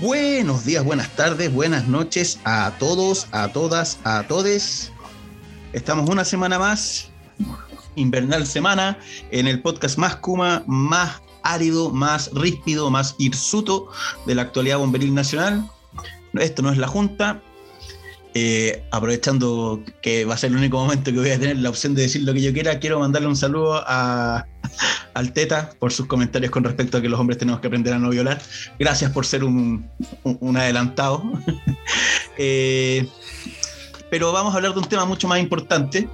Buenos días, buenas tardes, buenas noches a todos, a todas, a todes. Estamos una semana más, invernal semana, en el podcast más Kuma, más árido, más ríspido, más hirsuto de la actualidad bomberil nacional. Esto no es la Junta, eh, aprovechando que va a ser el único momento que voy a tener la opción de decir lo que yo quiera, quiero mandarle un saludo a, al Teta por sus comentarios con respecto a que los hombres tenemos que aprender a no violar. Gracias por ser un, un, adelantado. eh, pero vamos a hablar de un tema mucho más importante.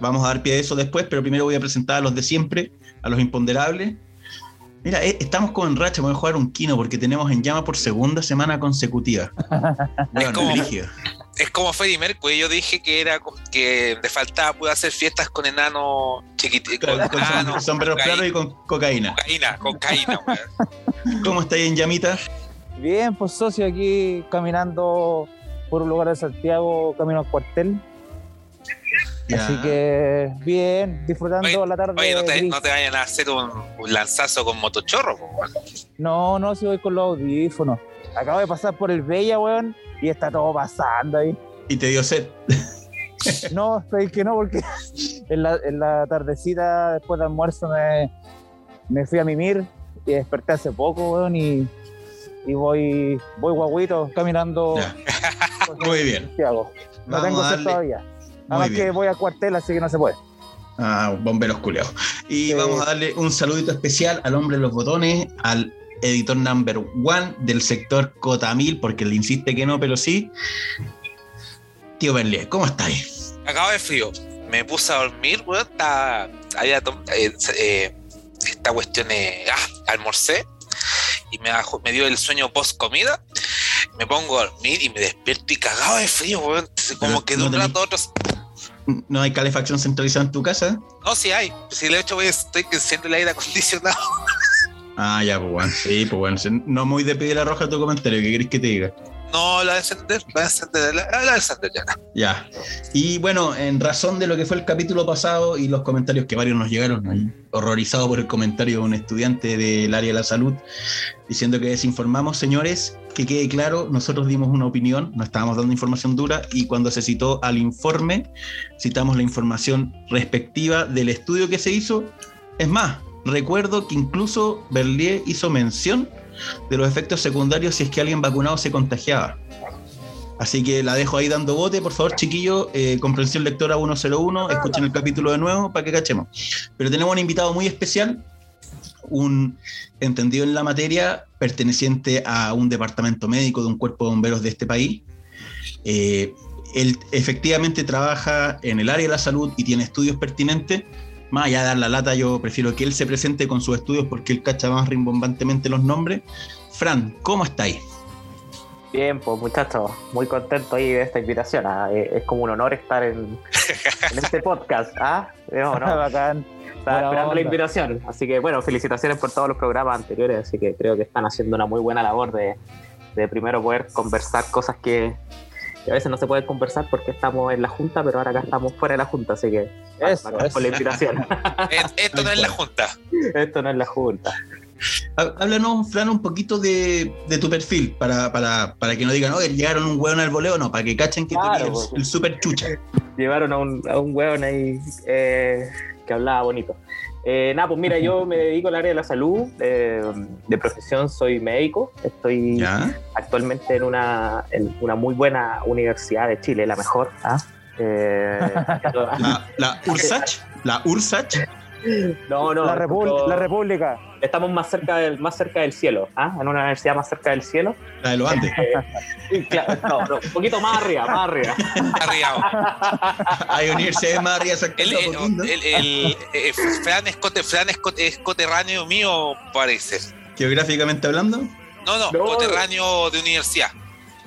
Vamos a dar pie a eso después, pero primero voy a presentar a los de siempre, a los imponderables. Mira, eh, estamos como en racha, vamos a jugar un kino porque tenemos en llama por segunda semana consecutiva. es, como, es como Freddie Mercury, yo dije que era que le faltaba poder hacer fiestas con enanos chiquititos. Con, con, sombreros claros y con cocaína. Cocaína, cocaína, ¿Cómo estáis en llamita? Bien, pues socio, aquí caminando por un lugar de Santiago, camino al cuartel. Así que bien, disfrutando la tarde. Oye, no te, no te, vayan a hacer un, un lanzazo con motochorro, No, no, si voy con los audífonos. Acabo de pasar por el Bella, weón, y está todo pasando ahí. ¿Y te dio sed? no, estoy que no, porque en la, en la tardecita, después del almuerzo, me, me fui a mimir y desperté hace poco, weón, y, y voy, voy guaguito caminando. Muy bien. No tengo sed todavía. Nada más que voy a cuartel, así que no se puede. Ah, bomberos culeados. Y vamos a darle un saludito especial al hombre de los botones, al editor number one del sector Cotamil, porque le insiste que no, pero sí. Tío Berlier, ¿cómo estáis? Acabo de frío. Me puse a dormir, weón. Está, había eh, eh, esta cuestión, eh, ah, almorcé y me, me dio el sueño post comida me pongo a dormir y me despierto y cagado de frío, weón. Como que de un rato a otro. ¿No hay calefacción centralizada en tu casa? No, sí hay. Si de hecho, estoy enciendo el aire acondicionado. Ah, ya, pues bueno. Sí, pues bueno. No muy de piedra roja tu comentario, ¿qué querés que te diga? No, la de encender, la de encender, la, la de ya. Ya. Y bueno, en razón de lo que fue el capítulo pasado y los comentarios que varios nos llegaron, horrorizado por el comentario de un estudiante del área de la salud, diciendo que desinformamos, señores, que quede claro, nosotros dimos una opinión, no estábamos dando información dura y cuando se citó al informe, citamos la información respectiva del estudio que se hizo. Es más, recuerdo que incluso Berlier hizo mención de los efectos secundarios si es que alguien vacunado se contagiaba. Así que la dejo ahí dando bote, por favor, chiquillo, eh, comprensión lectora 101, escuchen el capítulo de nuevo para que cachemos. Pero tenemos un invitado muy especial, un entendido en la materia, perteneciente a un departamento médico de un cuerpo de bomberos de este país. Eh, él efectivamente trabaja en el área de la salud y tiene estudios pertinentes. Más allá de dar la lata, yo prefiero que él se presente con sus estudios porque él cacha más rimbombantemente los nombres. Fran, ¿cómo estáis? Bien, pues muchachos, muy contento ahí de esta invitación. ¿ah? Es como un honor estar en, en este podcast. ¿ah? Es Bacán. Estaba esperando la invitación. Así que bueno, felicitaciones por todos los programas anteriores. Así que creo que están haciendo una muy buena labor de, de primero poder conversar cosas que, a veces no se pueden conversar porque estamos en la Junta, pero ahora acá estamos fuera de la Junta. Así que eso, por la invitación. Esto no es la Junta. Esto no es la Junta. Háblanos, Fran, un poquito de, de tu perfil, para, para, para, que no digan, oye, llegaron un hueón al voleo, no, para que cachen que claro, tú eres el, el super chucha. Llevaron a un, a un hueón ahí eh, que hablaba bonito. Eh, nada, pues mira, yo me dedico al área de la salud, eh, de profesión soy médico, estoy ¿Ya? actualmente en una, en una muy buena universidad de Chile, la mejor. ¿ah? Eh, la, la URSACH, la URSACH. No, no. La, Repu la República. Estamos más cerca del, más cerca del cielo, ¿ah? en una universidad más cerca del cielo. La de los Andes. Eh, claro, no, no, un poquito más arriba, más arriba. Arriba. Hay universidades más arriba El, el, el, el, el Fran, es, cote, Fran es, cote, es coterráneo mío, parece. Geográficamente hablando. No, no, No. coterráneo de universidad.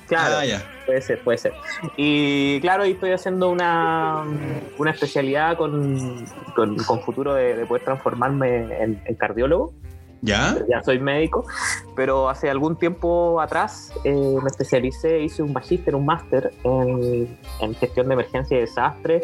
Claro, Ah, ya. Puede ser, puede ser. Y claro, ahí estoy haciendo una, una especialidad con, con, con futuro de, de poder transformarme en, en cardiólogo. ¿Ya? ya soy médico, pero hace algún tiempo atrás eh, me especialicé, hice un magíster, un máster en, en gestión de emergencia y desastre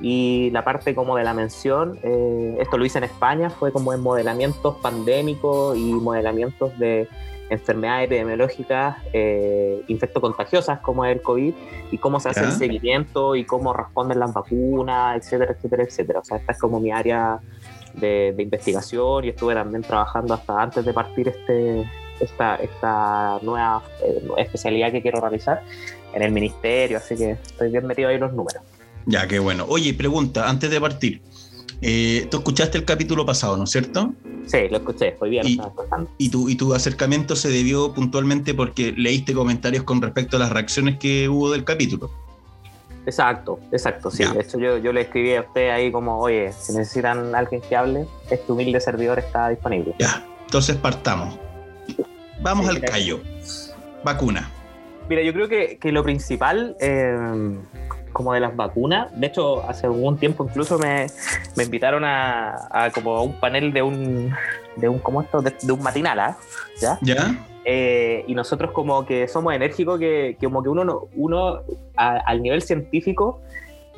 y la parte como de la mención, eh, esto lo hice en España, fue como en modelamientos pandémicos y modelamientos de enfermedades epidemiológicas eh, infectocontagiosas como el COVID y cómo se hace el seguimiento y cómo responden las vacunas, etcétera, etcétera, etcétera. O sea, esta es como mi área de, investigación y estuve también trabajando hasta antes de partir este, esta, esta nueva eh, especialidad que quiero realizar en el ministerio, así que estoy bien metido ahí en los números. Ya, qué bueno. Oye, pregunta, antes de partir, eh, tú escuchaste el capítulo pasado, ¿no es cierto? Sí, lo escuché, fue bien. Y, y, tu, y tu acercamiento se debió puntualmente porque leíste comentarios con respecto a las reacciones que hubo del capítulo. Exacto, exacto, sí. De hecho, yo, yo le escribí a usted ahí como, oye, si necesitan alguien que hable, este humilde servidor está disponible. Ya, entonces partamos. Vamos al callo. Vacuna. Mira, yo creo que, que lo principal, eh, como de las vacunas. De hecho, hace algún tiempo incluso me, me invitaron a, como un panel de un, de un ¿cómo esto? De, un matinal, ¿ah? ¿ya? ¿Ya? Eh, y nosotros como que somos enérgicos, que, como que uno, uno al nivel científico,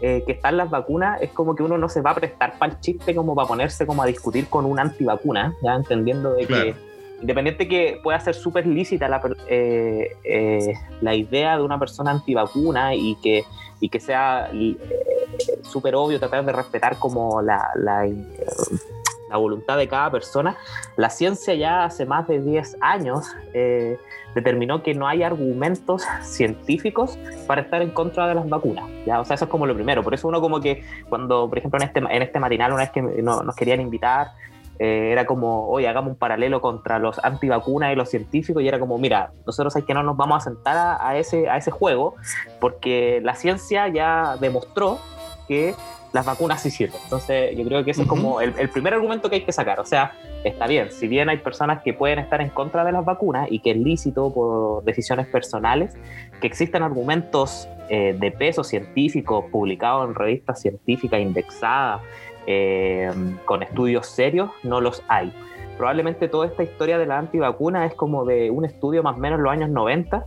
eh, que están las vacunas, es como que uno no se va a prestar para el chiste como para ponerse como a discutir con un antivacuna, ya entendiendo de que independiente que pueda ser súper lícita la, eh, la idea de una persona antivacuna y que y que sea eh, súper obvio tratar de respetar como la, la, la, voluntad de cada persona, la ciencia ya hace más de 10 años eh, determinó que no hay argumentos científicos para estar en contra de las vacunas. ¿ya? O sea, eso es como lo primero. Por eso uno como que cuando, por ejemplo, en este, en este matinal, una vez que nos querían invitar, eh, era como, oye, hagamos un paralelo contra los antivacunas y los científicos, y era como, mira, nosotros hay que no nos vamos a sentar a, ese, a ese juego, porque la ciencia ya demostró que las vacunas sí sirven. Entonces, yo creo que ese es como el, primer argumento que hay que sacar. O sea, está bien, si bien hay personas que pueden estar en contra de las vacunas y que es lícito por decisiones personales, que existen argumentos eh, de peso científico publicados en revistas científicas indexadas eh, con estudios serios, no los hay. Probablemente toda esta historia de la antivacuna es como de un estudio más o menos en los años 90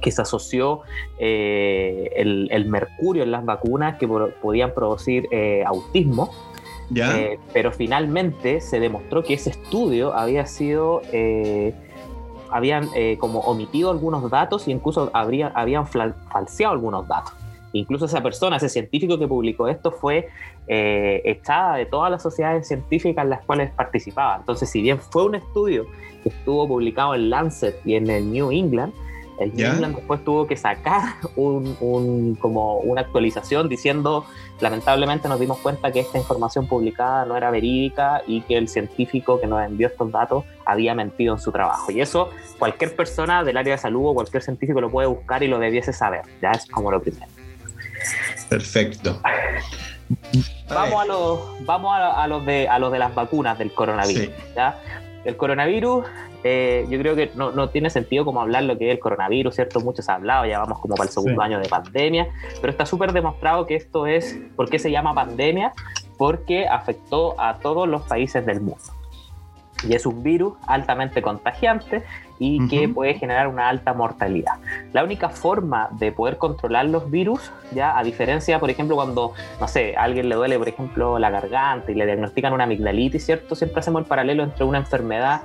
que se asoció eh, el, mercurio en las vacunas que podían producir eh, autismo. pero finalmente se demostró que ese estudio había sido habían como omitido algunos datos y incluso habría, habían falseado algunos datos. Incluso esa persona, ese científico que publicó esto, fue eh, echada de todas las sociedades científicas en las cuales participaba. Entonces, si bien fue un estudio que estuvo publicado en Lancet y en el New England, el New England después tuvo que sacar un, como una actualización diciendo, lamentablemente nos dimos cuenta que esta información publicada no era verídica y que el científico que nos envió estos datos había mentido en su trabajo. Y eso cualquier persona del área de salud o cualquier científico lo puede buscar y lo debiese saber. Ya es como lo primero. Perfecto. Vamos, a los, vamos a, los de, a los de las vacunas del coronavirus. El coronavirus, eh, yo creo que no, tiene sentido como hablar lo que es el coronavirus, ¿cierto? Muchos han hablado, ya vamos como para el segundo año de pandemia, pero está súper demostrado que esto es, ¿por qué se llama pandemia? Porque afectó a todos los países del mundo y es un virus altamente contagiante y que puede generar una alta mortalidad. La única forma de poder controlar los virus, ya a diferencia, por ejemplo, cuando, no sé, a alguien le duele, por ejemplo, la garganta y le diagnostican una amigdalitis, ¿cierto? Siempre hacemos el paralelo entre una enfermedad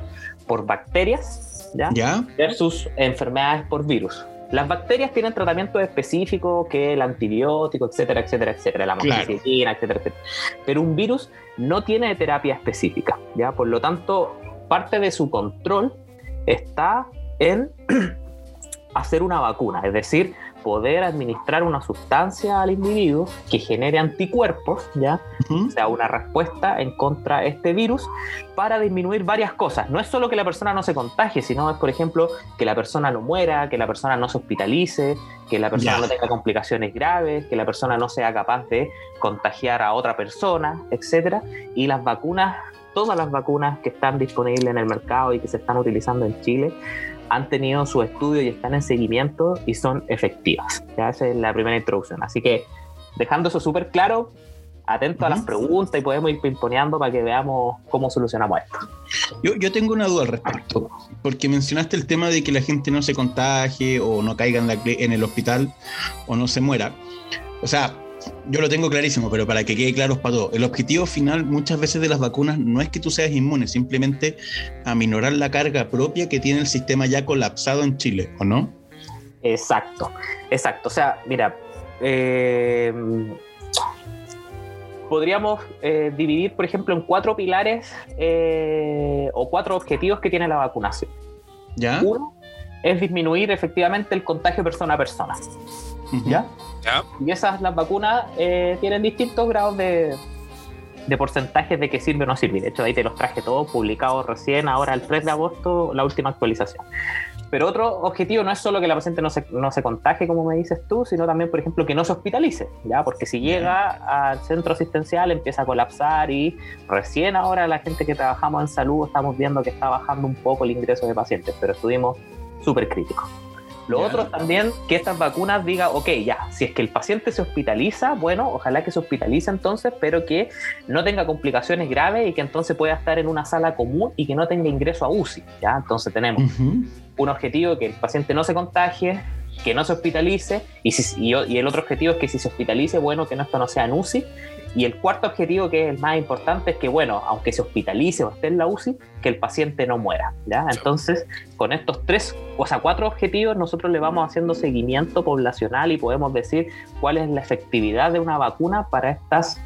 por bacterias, ¿ya? ¿Ya? Versus enfermedades por virus. Las bacterias tienen tratamientos específicos que el antibiótico, etcétera, etcétera, etcétera, la amoxicilina, etcétera, etcétera. Pero un virus no tiene terapia específica, ¿ya? Por lo tanto, parte de su control está en hacer una vacuna, es decir, poder administrar una sustancia al individuo que genere anticuerpos, ¿ya? O sea, una respuesta en contra de este virus para disminuir varias cosas. No es solo que la persona no se contagie, sino es, por ejemplo, que la persona no muera, que la persona no se hospitalice, que la persona no tenga complicaciones graves, que la persona no sea capaz de contagiar a otra persona, etc. Y las vacunas todas las vacunas que están disponibles en el mercado y que se están utilizando en Chile han tenido su estudio y están en seguimiento y son efectivas. Ya esa es la primera introducción. Así que dejando eso súper claro, atento a las preguntas y podemos ir pimponeando para que veamos cómo solucionamos esto. Yo, yo, tengo una duda al respecto, porque mencionaste el tema de que la gente no se contagie o no caiga en, la, en el hospital o no se muera. O sea, yo lo tengo clarísimo, pero para que quede claro para todos, el objetivo final muchas veces de las vacunas no es que tú seas inmune, simplemente aminorar la carga propia que tiene el sistema ya colapsado en Chile, ¿o no? Exacto, exacto. O sea, mira, eh, podríamos eh, dividir, por ejemplo, en cuatro pilares eh, o cuatro objetivos que tiene la vacunación. ¿Ya? Uno es disminuir efectivamente el contagio persona a persona. ¿Ya? Y esas, las vacunas, eh, tienen distintos grados de, de porcentajes de que sirve o no sirve. De hecho, ahí te los traje todos publicados recién, ahora el 3 de agosto, la última actualización. Pero otro objetivo no es solo que la paciente no se, no se contagie, como me dices tú, sino también, por ejemplo, que no se hospitalice, ¿ya? Porque si llega al centro asistencial empieza a colapsar y recién ahora la gente que trabajamos en salud estamos viendo que está bajando un poco el ingreso de pacientes, pero estuvimos súper críticos. Lo otro también, que estas vacunas diga, ok, ya, si es que el paciente se hospitaliza, bueno, ojalá que se hospitalice entonces, pero que no tenga complicaciones graves y que entonces pueda estar en una sala común y que no tenga ingreso a UCI, ¿ya? Entonces tenemos un objetivo que el paciente no se contagie, que no se hospitalice, y, si, y, el otro objetivo es que si se hospitalice, bueno, que esto no sea en UCI, y el cuarto objetivo, que es el más importante, es que, bueno, aunque se hospitalice o esté en la UCI, que el paciente no muera. ¿ya? Entonces, con estos tres, o sea, cuatro objetivos, nosotros le vamos haciendo seguimiento poblacional y podemos decir cuál es la efectividad de una vacuna para estas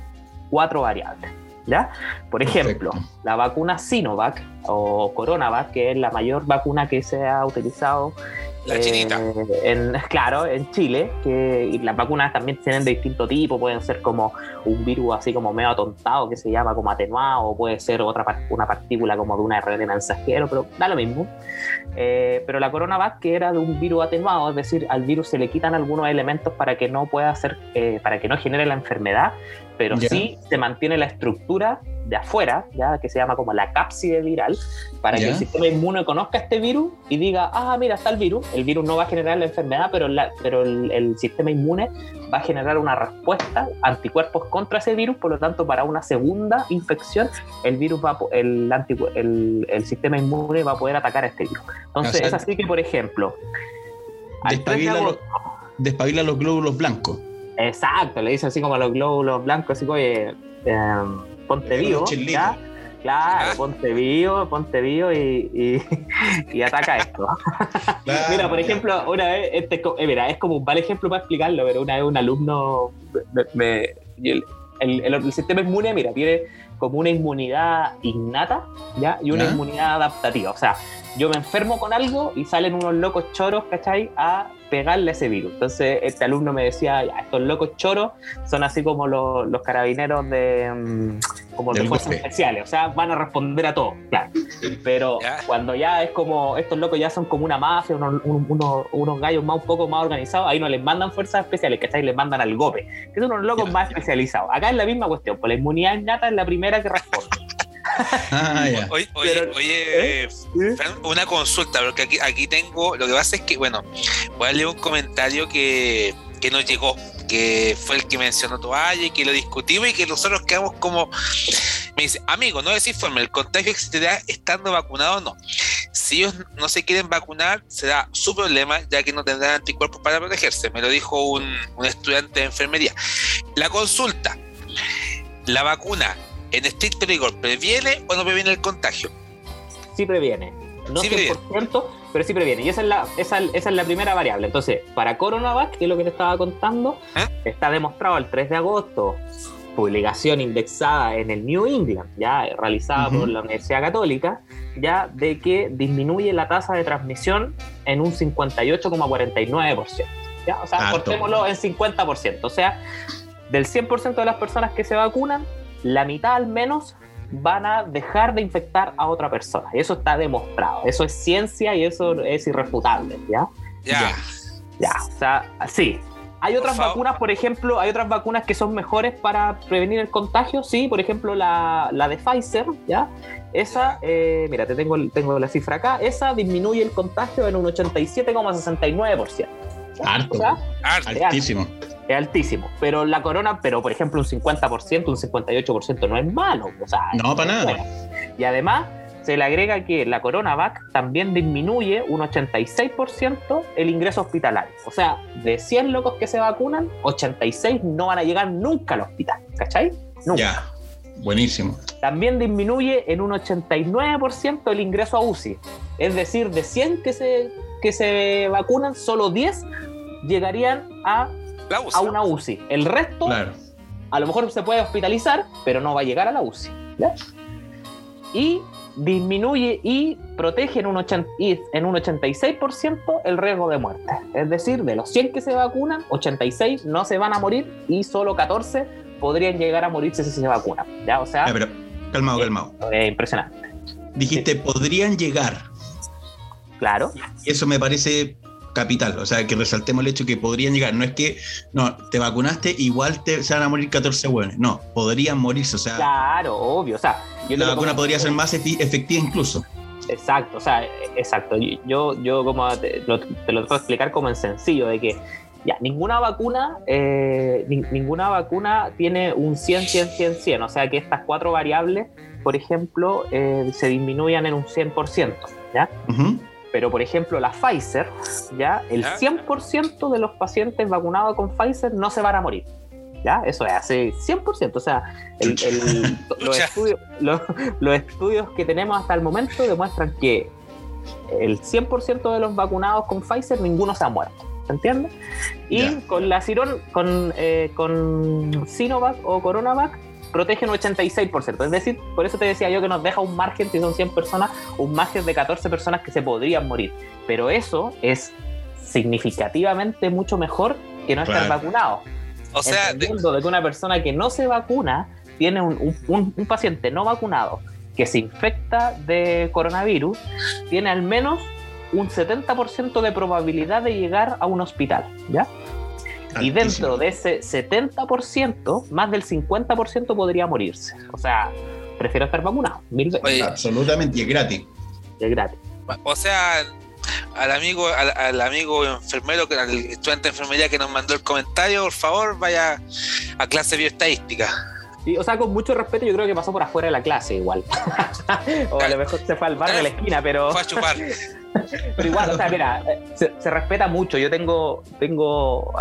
cuatro variables. ¿Ya? Por ejemplo, la vacuna Sinovac o Coronavac, que es la mayor vacuna que se ha utilizado Eh, claro, en Chile, que las vacunas también tienen de distinto tipo, pueden ser como un virus así como medio atontado que se llama como atenuado, o puede ser otra una partícula como de una red de mensajero, pero da lo mismo. Eh, pero la coronavac que era de un virus atenuado, es decir, al virus se le quitan algunos elementos para que no pueda ser, eh, para que no genere la enfermedad, pero sí se mantiene la estructura de afuera, ya que se llama como la cápside viral, para que el sistema inmune conozca este virus y diga, ah, mira, está el virus. El virus no va a generar la enfermedad, pero, pero el, sistema inmune va a generar una respuesta, anticuerpos contra ese virus, por lo tanto, para una segunda infección, el virus va el, el, el sistema inmune va a poder atacar a este virus. Entonces, es así que, por ejemplo, despabila, los glóbulos blancos. Exacto, le dice así como a los glóbulos blancos, así como, eh, ponte vivo, ¿ya? Claro, ponte vivo, ponte vivo y, y, ataca esto. mira, por ejemplo, una vez, este, eh, mira, es como un mal ejemplo para explicarlo, pero una vez un alumno, me, el, el, sistema inmune, mira, tiene como una inmunidad innata, ¿ya? Y una inmunidad adaptativa. O sea, yo me enfermo con algo y salen unos locos choros, ¿cachai? A pegarle a ese virus. Entonces, este alumno me decía, estos locos choros son así como los, los carabineros de, mm, como los fuerzas especiales, o sea, van a responder a todo, claro. Pero cuando ya es como, estos locos ya son como una mafia, unos, unos, gallos más un poco más organizados, ahí no les mandan fuerzas especiales, ¿cachai? Les mandan al GOPE, que son unos locos más especializados. Acá es la misma cuestión, pues la inmunidad innata es la primera que responde. Ah, oye, oye, ¿eh? una consulta, porque aquí, aquí tengo, lo que pasa es que, bueno, voy a leer un comentario que, que nos llegó, que fue el que mencionó Toalla y que lo discutimos y que nosotros quedamos como, me dice, amigo, no desinforme, el contagio existirá estando vacunado o no. Si ellos no se quieren vacunar, será su problema, ya que no tendrán anticuerpos para protegerse. Me lo dijo un, un estudiante de enfermería. La consulta, la vacuna en estricto rigor, ¿previene o no previene el contagio? Sí previene. No sí 100%, pero sí previene. Y esa es, la, esa, es la primera variable. Entonces, para Coronavac, que es lo que te estaba contando, ¿Eh? está demostrado el 3 de agosto, publicación indexada en el New England, ya realizada por la Universidad Católica, ya de que disminuye la tasa de transmisión en un 58,49%. ¿ya? O sea, cortémoslo en 50%. O sea, del 100% de las personas que se vacunan, la mitad al menos van a dejar de infectar a otra persona. Y eso está demostrado. Eso es ciencia y eso es irrefutable, ¿ya? Ya. Ya, o sea, sí. Hay otras vacunas, por ejemplo, hay otras vacunas que son mejores para prevenir el contagio, sí, por ejemplo la, de Pfizer, ¿ya? Esa, eh, mira, te tengo, tengo la cifra acá, esa disminuye el contagio en un 87,69%. Harto, altísimo es altísimo. Pero la corona, pero por ejemplo un 50%, un 58% no es malo. O sea, no, para nada. Y además se le agrega que la CoronaVac también disminuye un 86% el ingreso hospitalario. O sea, de 100 locos que se vacunan, 86 no van a llegar nunca al hospital. ¿Cachai? Nunca. Ya, buenísimo. También disminuye en un 89% el ingreso a UCI. Es decir, de 100 que se, que se vacunan, solo 10 llegarían a, a una UCI. El resto, a lo mejor se puede hospitalizar, pero no va a llegar a la UCI. Y disminuye y protege en un, en un 86% el riesgo de muerte. Es decir, de los 100 que se vacunan, 86 no se van a morir y solo 14 podrían llegar a morirse si se vacunan. ¿ya? O sea, pero, calmado, calmado. Es impresionante. Dijiste, podrían llegar. Claro. Y eso me parece capital, o sea, que resaltemos el hecho que podrían llegar, no es que, no, te vacunaste, igual te, se van a morir 14 buenos, no, podrían morirse, o sea... Claro, obvio, o sea... la vacuna podría ser más efectiva incluso. Exacto, o sea, exacto, yo, yo como te lo, te lo explicar como en sencillo, de que ya, ninguna vacuna, eh, ninguna vacuna tiene un 100, 100, 100, 100, o sea que estas cuatro variables, por ejemplo, eh, se disminuyan en un 100%, ¿ya? Pero, por ejemplo, la Pfizer, ¿ya? El 100% de los pacientes vacunados con Pfizer no se van a morir. ¿Ya? Eso es hace 100%. O sea, los, estudios, los, estudios que tenemos hasta el momento demuestran que el 100% de los vacunados con Pfizer, ninguno se ha muerto. ¿Se entiende? Y con la con, eh, con Sinovac o Coronavac, protege un 86%. Es decir, por eso te decía yo que nos deja un margen, si son 100 personas, un margen de 14 personas que se podrían morir. Pero eso es significativamente mucho mejor que no estar vacunado. O sea, de... de que una persona que no se vacuna tiene un, un, un paciente no vacunado que se infecta de coronavirus, tiene al menos un 70% de probabilidad de llegar a un hospital, ¿ya? Y dentro de ese 70%, más del 50% podría morirse. O sea, prefiero estar vacunado. Absolutamente, y es gratis. es gratis. O sea, al amigo, al, amigo enfermero, al estudiante de enfermería que nos mandó el comentario, por favor, vaya a clase bioestadística. Sí, o sea, con mucho respeto, yo creo que pasó por afuera de la clase igual. o a lo mejor se fue al bar de la esquina, pero. Fue a chupar. Pero igual, o sea, mira, se, respeta mucho. Yo tengo, tengo,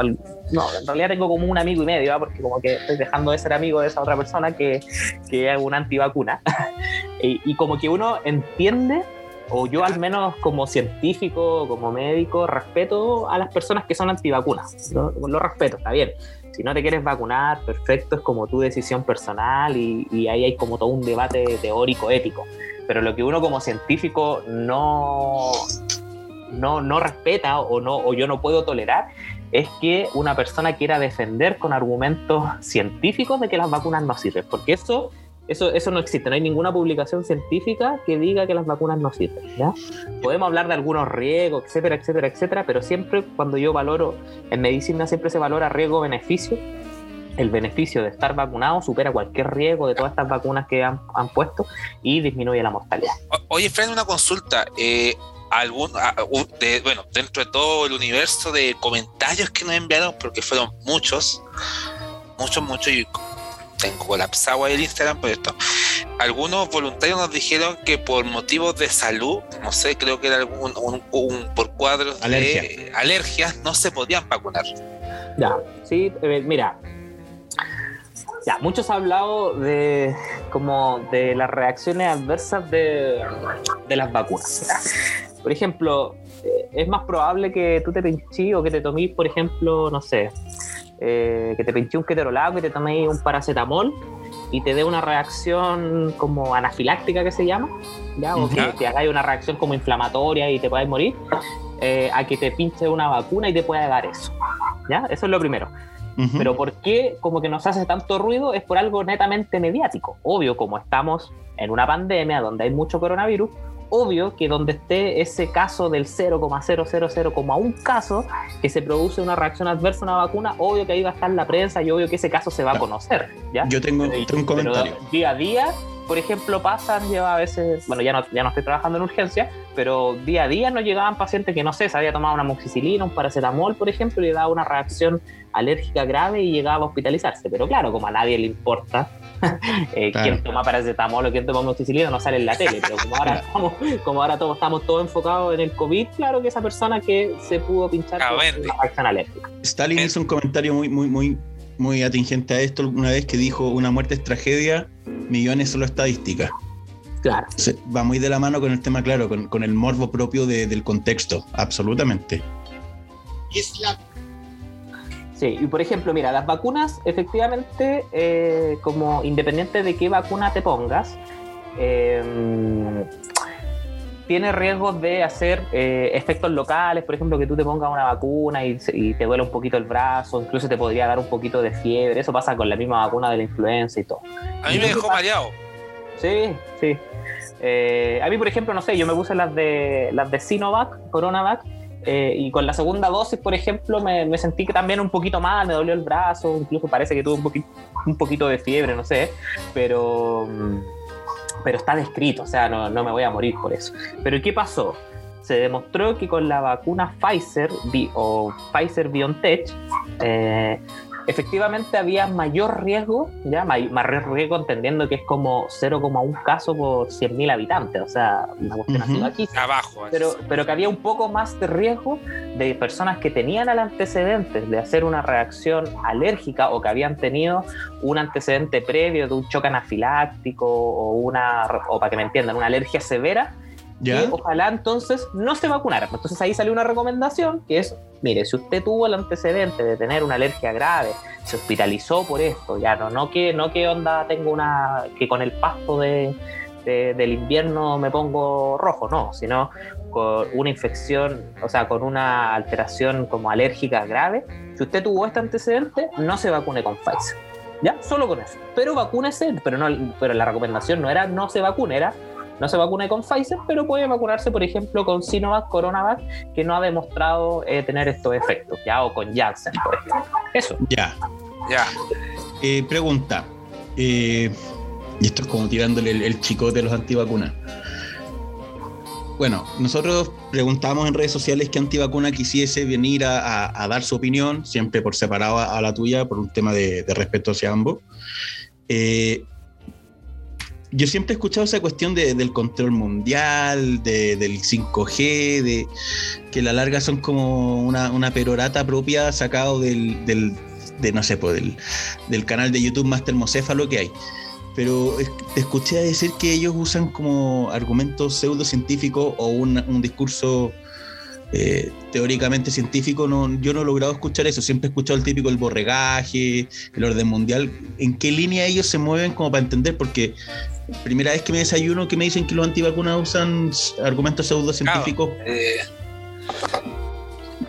no, en realidad tengo como un amigo y medio, ¿ah? porque como que estoy dejando de ser amigo de esa otra persona que, que es una antivacuna. y, y como que uno entiende o yo al menos como científico, como médico, respeto a las personas que son antivacunas. Lo, lo respeto, está bien. Si no te quieres vacunar, perfecto, es como tu decisión personal y, y ahí hay como todo un debate teórico, ético pero lo que uno como científico no, no, no respeta o, no, o yo no puedo tolerar es que una persona quiera defender con argumentos científicos de que las vacunas no sirven, porque eso, eso, eso no existe, no hay ninguna publicación científica que diga que las vacunas no sirven. ¿ya? Podemos hablar de algunos riesgos, etcétera, etcétera, etcétera, pero siempre cuando yo valoro, en medicina siempre se valora riesgo-beneficio el beneficio de estar vacunado supera cualquier riesgo de todas estas vacunas que han, puesto y disminuye la mortalidad. Oye, Fred, una consulta. Eh, algún, bueno, dentro de todo el universo de comentarios que nos enviaron, porque fueron muchos, muchos, muchos, y tengo colapsado ahí el Instagram por esto. Algunos voluntarios nos dijeron que por motivos de salud, no sé, creo que era algún, un, por cuadros de alergias, no se podían vacunar. Ya, sí, eh, mira, ya, muchos han hablado de como de las reacciones adversas de, las vacunas. Por ejemplo, eh, es más probable que tú te pinches o que te tomes, por ejemplo, no sé, eh, que te pinches un ketorolaco, que te tomes un paracetamol y te dé una reacción como anafiláctica que se llama, ¿ya? o que te haga una reacción como inflamatoria y te puedas morir, eh, a que te pinche una vacuna y te pueda dar eso. ¿ya? Eso es lo primero. Pero ¿por qué como que nos hace tanto ruido? Es por algo netamente mediático. Obvio, como estamos en una pandemia donde hay mucho coronavirus, obvio que donde esté ese caso del 0,000,1 caso que se produce una reacción adversa a una vacuna, obvio que ahí va a estar la prensa y obvio que ese caso se va a conocer. ¿ya? Yo tengo, un comentario. día a día por ejemplo, pasan, lleva a veces, bueno, ya no, ya no estoy trabajando en urgencia, pero día a día nos llegaban pacientes que, no sé, se había tomado una moxicilina, un paracetamol, por ejemplo, y le daba una reacción alérgica grave y llegaba a hospitalizarse. Pero claro, como a nadie le importa eh, quién toma paracetamol o quién toma moxicilina, no sale en la tele, pero como ahora, estamos, como ahora todos, estamos todos enfocados en el COVID, claro que esa persona que se pudo pinchar con una reacción alérgica. Stalin hizo un comentario muy, muy, muy muy atingente a esto una vez que dijo una muerte es tragedia, millones solo estadística. Claro. va muy de la mano con el tema, claro, con, el morbo propio del contexto, absolutamente. Sí, y por ejemplo, mira, las vacunas, efectivamente, eh, como independiente de qué vacuna te pongas, eh, tiene riesgos de hacer eh, efectos locales, por ejemplo, que tú te pongas una vacuna y, te duele un poquito el brazo, incluso te podría dar un poquito de fiebre, eso pasa con la misma vacuna de la influenza y todo. A mí me dejó mareado. Sí, sí. Eh, a mí, por ejemplo, no sé, yo me puse las de las de Sinovac, Coronavac, eh, y con la segunda dosis, por ejemplo, me, sentí que también un poquito mal, me dolió el brazo, incluso parece que tuve un poquito, un poquito de fiebre, no sé, pero mm, pero está descrito, o sea, no, no me voy a morir por eso. Pero ¿qué pasó? Se demostró que con la vacuna Pfizer o Pfizer BioNTech, eh, efectivamente había mayor riesgo, ya mayor riesgo entendiendo que es como 0,1 caso por 100.000 habitantes, o sea, una cuestión así aquí. Abajo. Pero, pero que había un poco más de riesgo de personas que tenían el antecedente de hacer una reacción alérgica o que habían tenido un antecedente previo de un choque anafiláctico o una, o para que me entiendan, una alergia severa y ojalá entonces no se vacunara. Entonces ahí salió una recomendación que es, mire, si usted tuvo el antecedente de tener una alergia grave, se hospitalizó por esto, ya no, no que, no que onda tengo una, que con el pasto de, del invierno me pongo rojo, no, sino con una infección, o sea, con una alteración como alérgica grave, si usted tuvo este antecedente, no se vacune con Pfizer. ¿Ya? Solo con eso. Pero vacúnese, pero, no, pero la recomendación no era no se vacune, era no se vacune con Pfizer, pero puede vacunarse, por ejemplo, con Sinovac, Coronavac, que no ha demostrado eh, tener estos efectos, ¿ya? O con Janssen, por ejemplo. Eso. Ya. Ya. Eh, pregunta. Eh, y esto es como tirándole el, chicote de los antivacunas. Bueno, nosotros preguntamos en redes sociales qué antivacuna quisiese venir a, dar su opinión, siempre por separado a, la tuya, por un tema de, respeto hacia ambos. Eh, yo siempre he escuchado esa cuestión del control mundial, del 5G, de que la larga son como una, perorata propia sacado del, de, no sé, pues, del, canal de YouTube más termocéfalo que hay. Pero te escuché decir que ellos usan como argumentos pseudocientíficos o un discurso eh, teóricamente científico, no, yo no he logrado escuchar eso. Siempre he escuchado el típico el borregaje, el orden mundial. ¿En qué línea ellos se mueven como para entender? Porque primera vez que me desayuno que me dicen que los antivacunas usan argumentos pseudocientíficos. Claro, eh,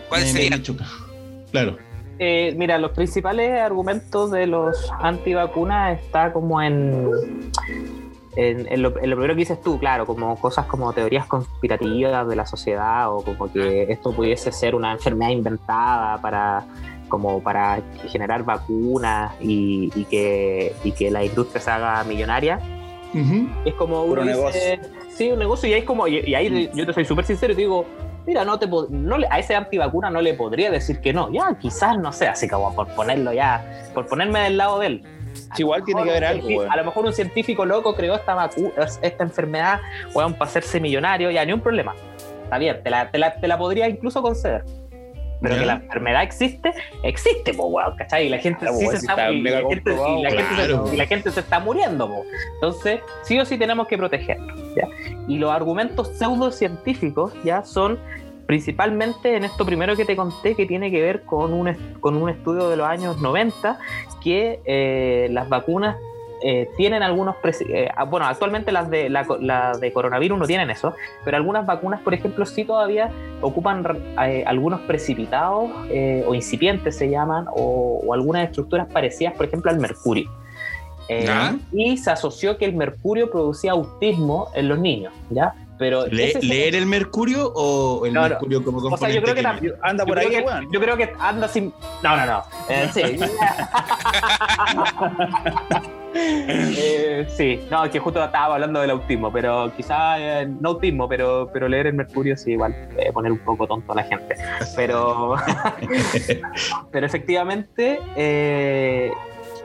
¿Cuál sería? claro. Eh, mira, los principales argumentos de los antivacunas está como en en, lo, primero que dices tú, claro, como cosas como teorías conspirativas de la sociedad o como que esto pudiese ser una enfermedad inventada para como para generar vacunas y, que, y que la industria se haga millonaria. Es como un negocio. Sí, un negocio y ahí es como, y, ahí yo te soy súper sincero y te digo, mira, no te no a ese antivacuna no le podría decir que no. Ya, quizás no sé, así como por ponerlo ya, por ponerme del lado de él igual tiene que haber algo. A lo mejor un científico loco creó esta, vacuna, esta enfermedad, weón, para hacerse millonario, ya, ni un problema. Está bien, te la, te la, te la podría incluso conceder. Pero que la enfermedad existe, existe, po, weón, ¿cachai? Y la gente, se está, y la, gente, y la gente se está muriendo, po. Entonces, sí o sí tenemos que protegerlo. ¿ya? Y los argumentos pseudocientíficos ya son principalmente en esto primero que te conté, que tiene que ver con un, con un estudio de los años 90, que eh, las vacunas eh, tienen algunos, eh, ah, bueno, actualmente las de, la, de coronavirus no tienen eso, pero algunas vacunas, por ejemplo, sí todavía ocupan algunos precipitados o incipientes se llaman, o, o, algunas estructuras parecidas, por ejemplo, al mercurio. y se asoció que el mercurio producía autismo en los niños, ¿ya? Pero ¿Leer el mercurio o el mercurio como componente? O sea, yo creo que anda por ahí, que, Yo creo que anda sin. No, no, no. Eh, sí. Eh, sí, no, es que justo estaba hablando del autismo, pero quizá eh, no autismo, pero, pero leer el mercurio sí, igual, poner un poco tonto a la gente. Pero, pero efectivamente,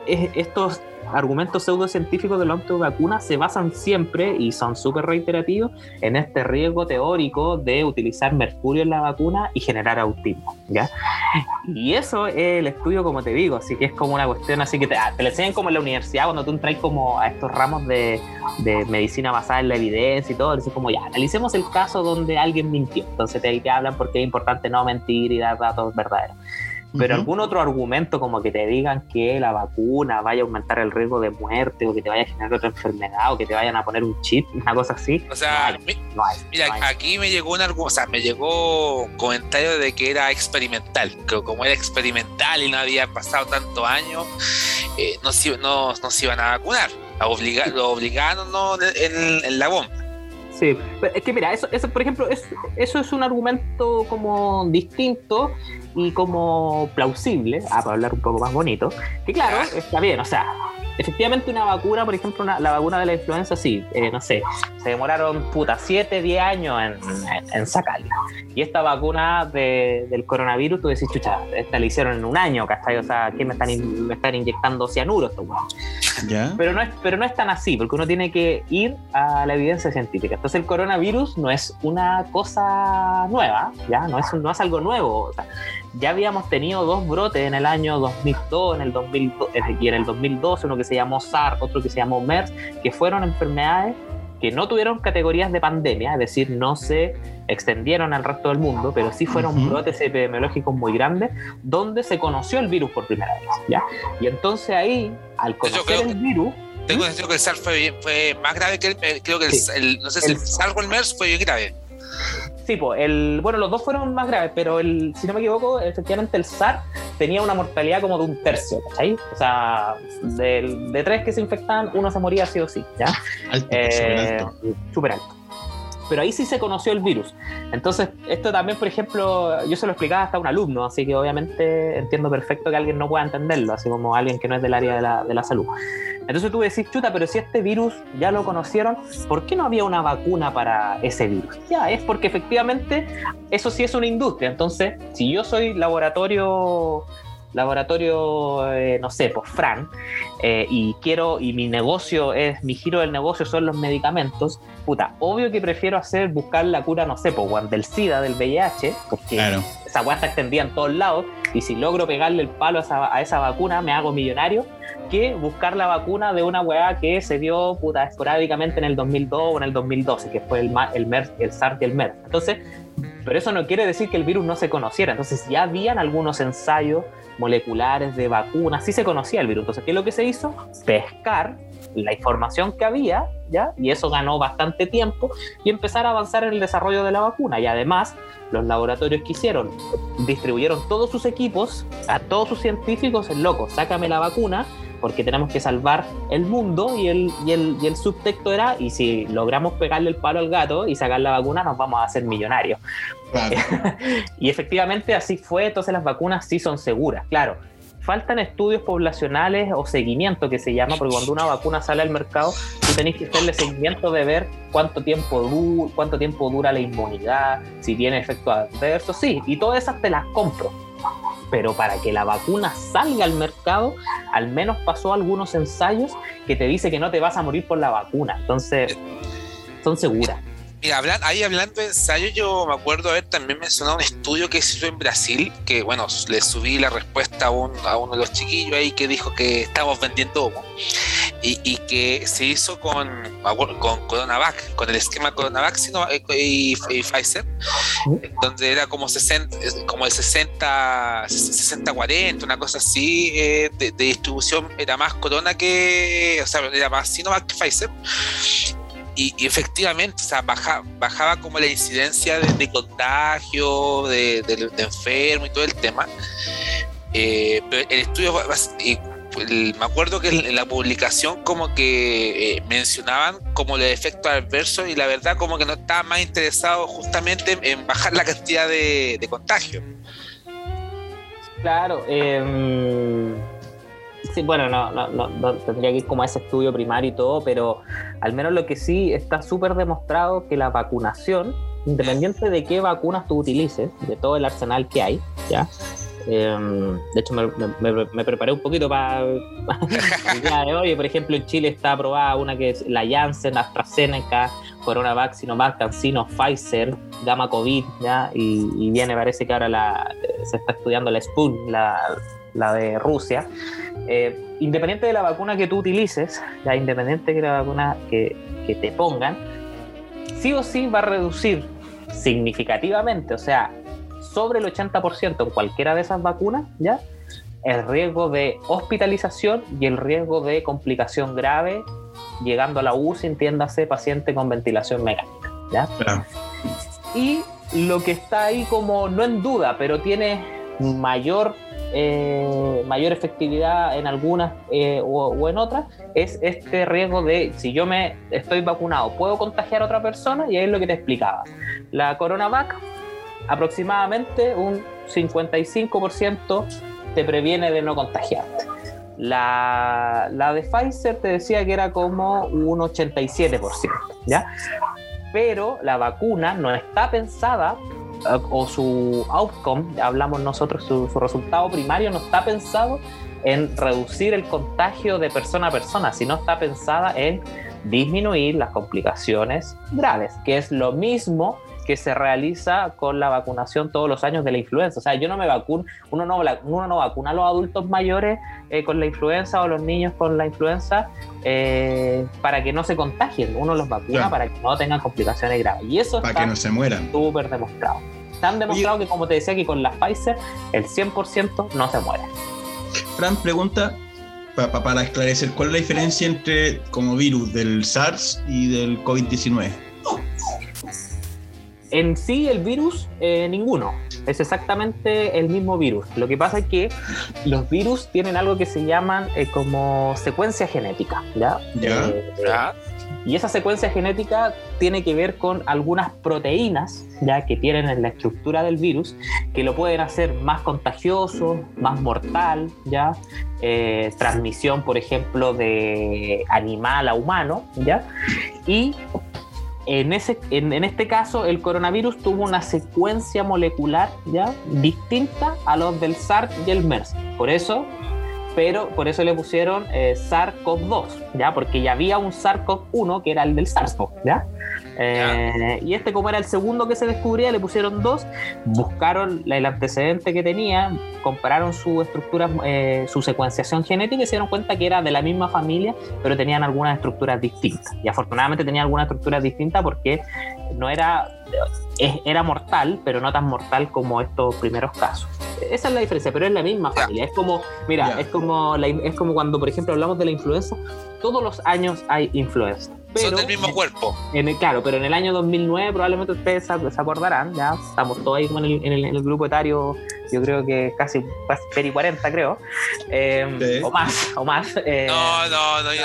estos argumentos pseudocientíficos de la vacuna se basan siempre y son súper reiterativos en este riesgo teórico de utilizar mercurio en la vacuna y generar autismo. ¿ya? Y eso es el estudio, como te digo, así que es como una cuestión así que te, ah, te lo enseñan como en la universidad cuando tú entras como a estos ramos de, de medicina basada en la evidencia y todo, como ya, analicemos el caso donde alguien mintió. Entonces te, te hablan porque es importante no mentir y dar datos verdaderos. Pero algún otro argumento como que te digan que la vacuna vaya a aumentar el riesgo de muerte o que te vaya a generar otra enfermedad o que te vayan a poner un chip, una cosa así. O sea, mira, aquí me llegó un o sea, me llegó un comentario de que era experimental, que como era experimental y no había pasado tantos años, eh, no, se, no, iban a vacunar, obliga, lo obligaron en, la bomba. Sí, es que mira, eso, eso por ejemplo, eso es un argumento como distinto y como plausible, ah, para hablar un poco más bonito, que claro, está bien, o sea, efectivamente una vacuna, por ejemplo, la vacuna de la influenza, sí, eh, no sé, se demoraron puta 7, 10 años en, en, sacarla. Y esta vacuna del coronavirus, tú decís, chucha, esta la hicieron en un año, ¿cachai? O sea, ¿qué me están, me están inyectando cianuro estos. Pero no, es, pero no es tan así, porque uno tiene que ir a la evidencia científica. Entonces el coronavirus no es una cosa nueva, ¿ya? No es, no es algo nuevo. O sea, ya habíamos tenido dos brotes en el año 2002 en el 2002, y en el 2012, uno que se llamó SARS, otro que se llamó MERS, que fueron enfermedades que no tuvieron categorías de pandemia, es decir, no se extendieron al resto del mundo, pero sí fueron brotes epidemiológicos muy grandes, donde se conoció el virus por primera vez, ¿ya? Y entonces ahí, al conocer el virus... Tengo entendido que el SARS fue, más grave que el... Creo que el, no sé si el, SARS o el MERS fue bien grave. Sí, pues, el, bueno, los dos fueron más graves, pero el, si no me equivoco, efectivamente el SARS tenía una mortalidad como de un tercio, ¿cachai? O sea, de, de tres que se infectaban, uno se moría sí o sí, ¿ya? Alto, eh, súper alto. Pero ahí sí se conoció el virus. Entonces, esto también, por ejemplo, yo se lo explicaba hasta a un alumno, así que obviamente entiendo perfecto que alguien no pueda entenderlo, así como alguien que no es del área de la, de la salud. Entonces tú decís, chuta, pero si este virus ya lo conocieron, ¿por qué no había una vacuna para ese virus? Ya, es porque efectivamente eso sí es una industria. Entonces, si yo soy laboratorio laboratorio, eh, no sé, pues Fran, eh, y quiero, y mi negocio es, mi giro del negocio son los medicamentos, puta, obvio que prefiero hacer, buscar la cura, no sé, pues del SIDA, del VIH, porque esa weá está extendida en todos lados, y si logro pegarle el palo a esa, a esa vacuna, me hago millonario, que buscar la vacuna de una weá que se dio puta, esporádicamente en el 2002 o en el 2012, que fue el, el, MERS, el SARS y el MERS. Entonces, pero eso no quiere decir que el virus no se conociera. Entonces ya habían algunos ensayos moleculares de vacunas, sí se conocía el virus. Entonces, ¿qué es lo que se hizo? Pescar la información que había, ¿ya? Y eso ganó bastante tiempo y empezar a avanzar en el desarrollo de la vacuna. Y además, los laboratorios que hicieron, distribuyeron todos sus equipos a todos sus científicos, el loco, sácame la vacuna porque tenemos que salvar el mundo y el, y el, y el subtexto era, y si logramos pegarle el palo al gato y sacar la vacuna, nos vamos a hacer millonarios. y efectivamente así fue, entonces las vacunas sí son seguras, claro. Faltan estudios poblacionales o seguimiento que se llama, porque cuando una vacuna sale al mercado, tú tenés que hacerle seguimiento de ver cuánto tiempo, du cuánto tiempo dura la inmunidad, si tiene efectos adversos, sí, y todas esas te las compro pero para que la vacuna salga al mercado, al menos pasó algunos ensayos que te dice que no te vas a morir por la vacuna. Entonces, son seguras. Ahí hablando de ensayos, yo me acuerdo haber también mencionado un estudio que se hizo en Brasil, que bueno, le subí la respuesta a, a uno de los chiquillos ahí que dijo que estamos vendiendo humo y, que se hizo con, con Coronavac, con el esquema Coronavac y, Pfizer, donde era como 60, como el 60, 60-40, una cosa así eh, de, distribución, era más Corona que, o sea, era más Sinovac que Pfizer. Y, efectivamente, o sea, bajaba como la incidencia de, contagio, de, enfermo y todo el tema. Eh, pero el estudio me acuerdo que en la publicación como que eh, mencionaban como los efectos adversos y la verdad como que no estaban más interesados justamente en bajar la cantidad de, de contagio. Claro, eh, sí, bueno, no, no, no, tendría que ir como a ese estudio primario y todo, pero al menos lo que sí está súper demostrado que la vacunación, independiente de qué vacunas tú utilices, de todo el arsenal que hay, ¿ya? Em, de hecho, me, preparé un poquito para el día de hoy. Por ejemplo, en Chile está aprobada una que es la Janssen, AstraZeneca, CoronaVac, Sinovac, CanSino, Pfizer, Gamma COVID, ¿ya? Y, viene, parece que ahora la, se está estudiando la Sputnik, la, la de Rusia. Eh, independiente de la vacuna que tú utilices, ya independiente de la vacuna que, que te pongan, sí o sí va a reducir significativamente, o sea, sobre el 80% en cualquiera de esas vacunas, ¿ya? El riesgo de hospitalización y el riesgo de complicación grave, llegando a la UCI, entiéndase, paciente con ventilación mecánica, ¿ya? Y lo que está ahí como no en duda, pero tiene mayor eh, mayor efectividad en algunas eh, o, en otras, es este riesgo de si yo me estoy vacunado, puedo contagiar a otra persona, y ahí es lo que te explicaba. La CoronaVac, aproximadamente un 55% te previene de no contagiarte. La, la de Pfizer te decía que era como un 87%, ¿ya? Pero la vacuna no está pensada o su outcome, hablamos nosotros, su, resultado primario no está pensado en reducir el contagio de persona a persona, sino está pensada en disminuir las complicaciones graves, que es lo mismo que se realiza con la vacunación todos los años de la influenza. O sea, yo no me vacuno, uno no, uno no vacuna a los adultos mayores eh, con la influenza o los niños con la influenza eh, para que no se contagien. Uno los vacuna para que no tengan complicaciones graves. Y eso para que no se mueran. Súper demostrado. Están demostrado que, como te decía, que con la Pfizer el 100% no se muere. Fran pregunta, para esclarecer, ¿cuál es la diferencia entre como virus del SARS y del COVID-19? En sí, el virus, eh, ninguno. Es exactamente el mismo virus. Lo que pasa es que los virus tienen algo que se llaman eh, como secuencia genética. ¿ya? Eh, y esa secuencia genética tiene que ver con algunas proteínas ya que tienen en la estructura del virus que lo pueden hacer más contagioso, más mortal, ya transmisión, por ejemplo, de animal a humano, ya y en, ese, en, este caso, el coronavirus tuvo una secuencia molecular ya distinta a los del SARS y el MERS. Por eso, pero por eso le pusieron eh, SARS-CoV-2, ¿ya? Porque ya había un SARS-CoV-1 que era el del SARS-CoV, ¿ya? Eh, y este, como era el segundo que se descubría, le pusieron dos, buscaron el antecedente que tenía, compararon su estructura, eh, su secuenciación genética y se dieron cuenta que era de la misma familia, pero tenían algunas estructuras distintas. Y afortunadamente tenía algunas estructuras distintas porque no era, era mortal, pero no tan mortal como estos primeros casos. Esa es la diferencia, pero es la misma familia. Es como, mira, es como, es como cuando, por ejemplo, hablamos de la influenza, todos los años hay influenza. Pero, Son del mismo cuerpo. En el, claro, pero en el año 2009 probablemente ustedes se acordarán, ya estamos todos ahí en el, en el, grupo etario, yo creo que casi peri 40 creo, eh, o más, o más. Eh, no, no, no, yo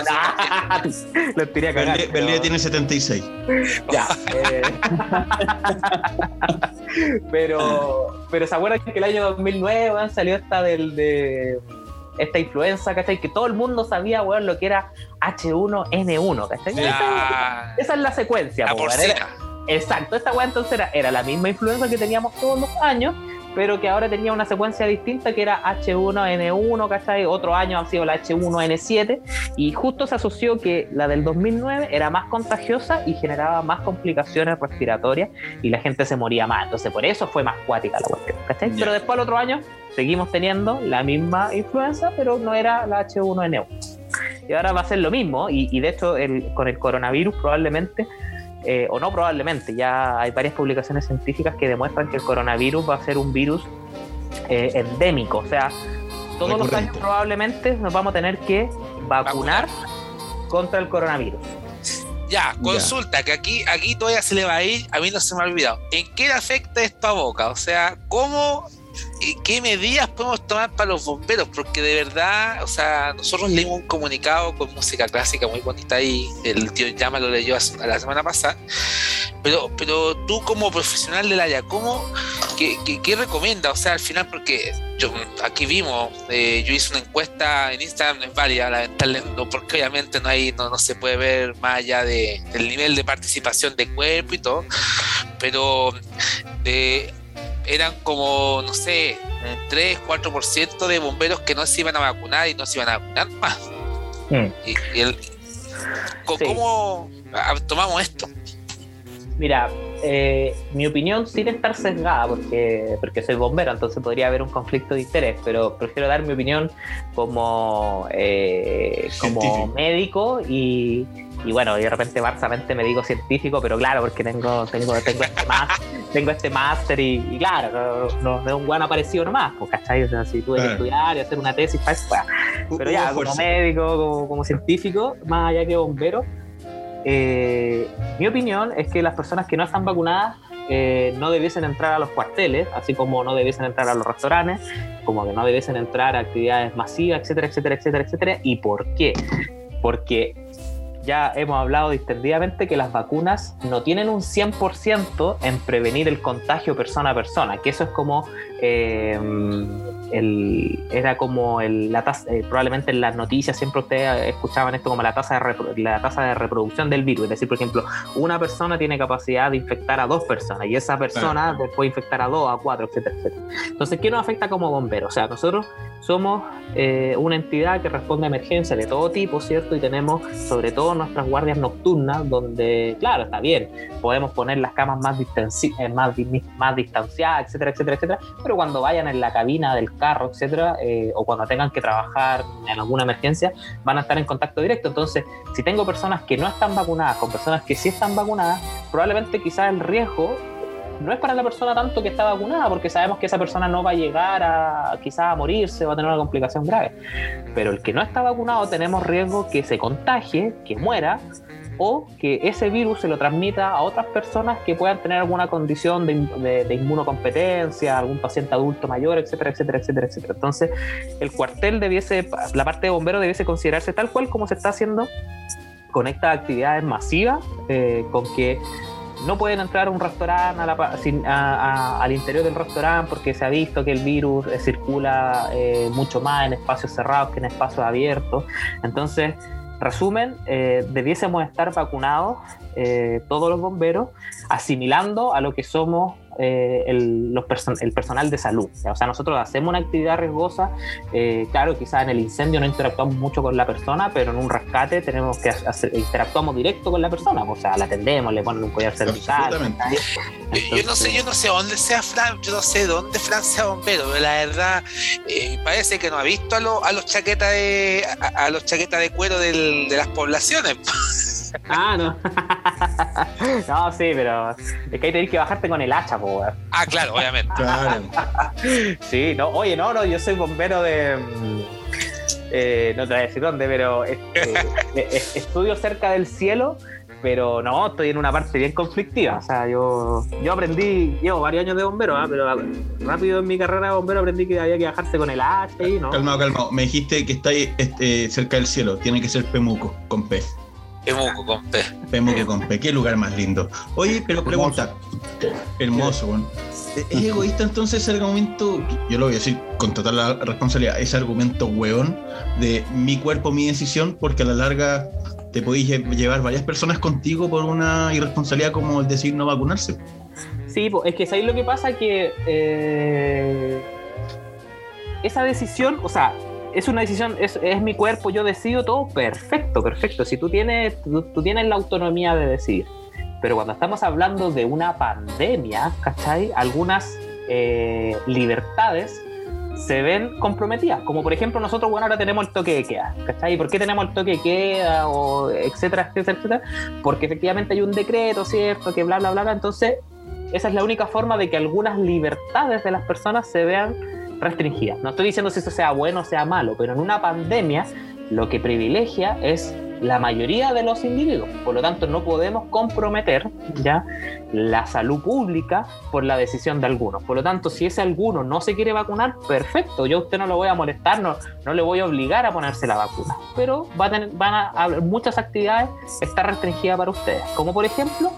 sé. Lo tiré a cagar. tiene 76. Ya. Eh, pero, pero se acuerdan que el año 2009 salió esta del de esta influenza, ¿cachai? Que todo el mundo sabía, weón, lo que era H1N1, ¿cachai? Esa, es la secuencia, Exacto, esta weá entonces era, era la misma influenza que teníamos todos los años, pero que ahora tenía una secuencia distinta que era H1N1, ¿cachai? Otro año ha sido la H1N7 y justo se asoció que la del 2009 era más contagiosa y generaba más complicaciones respiratorias y la gente se moría más. Entonces por eso fue más cuática la cuestión, ¿cachai? Pero después el otro año seguimos teniendo la misma influenza, pero no era la H1N1. Y ahora va a ser lo mismo y, de hecho con el coronavirus probablemente eh, o no probablemente, ya hay varias publicaciones científicas que demuestran que el coronavirus va a ser un virus eh, endémico, o sea, todos los años probablemente nos vamos a tener que vacunar, contra el coronavirus. Ya, consulta, que aquí, aquí todavía se le va a ir, a mí no se me ha olvidado. ¿En qué le afecta esto a Boca? O sea, ¿cómo ¿qué medidas podemos tomar para los bomberos? Porque de verdad, o sea, nosotros leímos un comunicado con música clásica muy bonita ahí, el tío Llama lo leyó la semana pasada, pero, pero tú como profesional del área, ¿cómo, qué, qué, recomienda? O sea, al final, porque yo aquí vimos, eh, yo hice una encuesta en Instagram, no es válida, lamentablemente, porque obviamente no hay, no, no se puede ver más allá de, del nivel de participación de cuerpo y todo, pero de eran como, no sé, un 3, 4% de bomberos que no se iban a vacunar y no se iban a vacunar más. Hmm. Y, el, ¿Cómo tomamos esto? Mira, eh, mi opinión sin estar sesgada, porque, porque soy bombero, entonces podría haber un conflicto de interés, pero prefiero dar mi opinión como, eh, como médico y, y bueno, y de repente barsamente me digo científico, pero claro, porque tengo, tengo, tengo este máster, tengo este máster y, claro, no, es un buen aparecido nomás, pues, ¿cachai? O sea, si tuve que estudiar y hacer una tesis, pues, pero ya, como médico, como, como científico, más allá que bombero, eh, mi opinión es que las personas que no están vacunadas eh, no debiesen entrar a los cuarteles, así como no debiesen entrar a los restaurantes, como que no debiesen entrar a actividades masivas, etcétera, etcétera, etcétera, etcétera. ¿Y por qué? Porque ya hemos hablado distendidamente que las vacunas no tienen un 100% en prevenir el contagio persona a persona, que eso es como, eh, el, era como el, la tasa, eh, probablemente en las noticias siempre ustedes escuchaban esto como la tasa, de la tasa de reproducción del virus, es decir, por ejemplo, una persona tiene capacidad de infectar a dos personas y esa persona puede infectar a dos, a cuatro, etcétera, etcétera. Entonces, ¿qué nos afecta como bomberos? O sea, nosotros somos eh, una entidad que responde a emergencias de todo tipo, ¿cierto? Y tenemos sobre todo nuestras guardias nocturnas, donde, claro, está bien, podemos poner las camas más, eh, más, más distanciadas, etcétera, etcétera, etcétera, pero cuando vayan en la cabina del carro, etcétera, eh, o cuando tengan que trabajar en alguna emergencia, van a estar en contacto directo. Entonces, si tengo personas que no están vacunadas con personas que sí están vacunadas, probablemente quizás el riesgo no es para la persona tanto que está vacunada, porque sabemos que esa persona no va a llegar a quizás a morirse o a tener una complicación grave. Pero el que no está vacunado tenemos riesgo que se contagie, que muera, o que ese virus se lo transmita a otras personas que puedan tener alguna condición de, de, inmunocompetencia, algún paciente adulto mayor, etcétera, etcétera, etcétera, etcétera. Entonces, el cuartel debiese, la parte de bomberos debiese considerarse tal cual como se está haciendo con estas actividades masivas, eh, con que no pueden entrar un restaurante al interior del restaurante porque se ha visto que el virus eh, circula eh, mucho más en espacios cerrados que en espacios abiertos. Entonces, resumen, eh, debiésemos estar vacunados todos los bomberos, asimilando a lo que somos eh, el, los el personal de salud. O sea, nosotros hacemos una actividad riesgosa, eh, claro, quizás en el incendio no interactuamos mucho con la persona, pero en un rescate tenemos que hacer, interactuamos directo con la persona, o sea, la atendemos, le ponen un collar cervical. yo, no sé, yo no sé dónde sea Fran, yo no sé dónde Fran sea bombero, pero la verdad eh, parece que no ha visto a, a los chaquetas de a, los chaquetas de cuero de las poblaciones. Ah, no. no, sí, pero es que ahí tenés que bajarte con el hacha, po, Ah, claro, obviamente. Claro. sí, no, oye, no, no, yo soy bombero de. Mm, eh, no te voy a decir dónde, pero este, estudio cerca del cielo, pero no, estoy en una parte bien conflictiva. O sea, yo, yo aprendí, llevo varios años de bombero, ¿ah? pero rápido en mi carrera de bombero aprendí que había que bajarse con el hacha y no. Calmado, calmado. Me dijiste que está ahí este, cerca del cielo, tiene que ser Pemuco, con P. Pemuco con P. Pemuco con P, qué lugar más lindo. Oye, pero pregunta. Hermoso, bueno. ¿Es egoísta entonces ese argumento? Yo lo voy a decir con total responsabilidad. Ese argumento hueón de mi cuerpo, mi decisión, porque a la larga te podéis llevar varias personas contigo por una irresponsabilidad como el decir no vacunarse. Sí, es que ahí lo que pasa que eh, esa decisión, o sea, es una decisión, es, es, mi cuerpo, yo decido todo, perfecto, perfecto. Si tú tienes, tú, tienes la autonomía de decidir. Pero cuando estamos hablando de una pandemia, ¿cachai? Algunas eh, libertades se ven comprometidas. Como por ejemplo, nosotros, bueno, ahora tenemos el toque de queda, ¿cachai? ¿Por qué tenemos el toque de queda? O etcétera, etcétera, etcétera. Porque efectivamente hay un decreto, ¿cierto? Que bla, bla, bla, bla. Entonces, esa es la única forma de que algunas libertades de las personas se vean restringida. No estoy diciendo si eso sea bueno o sea malo, pero en una pandemia lo que privilegia es la mayoría de los individuos. Por lo tanto, no podemos comprometer ya la salud pública por la decisión de algunos. Por lo tanto, si ese alguno no se quiere vacunar, perfecto, yo a usted no lo voy a molestar, no, no le voy a obligar a ponerse la vacuna. Pero va a tener, van a haber muchas actividades está restringida para ustedes. Como por ejemplo,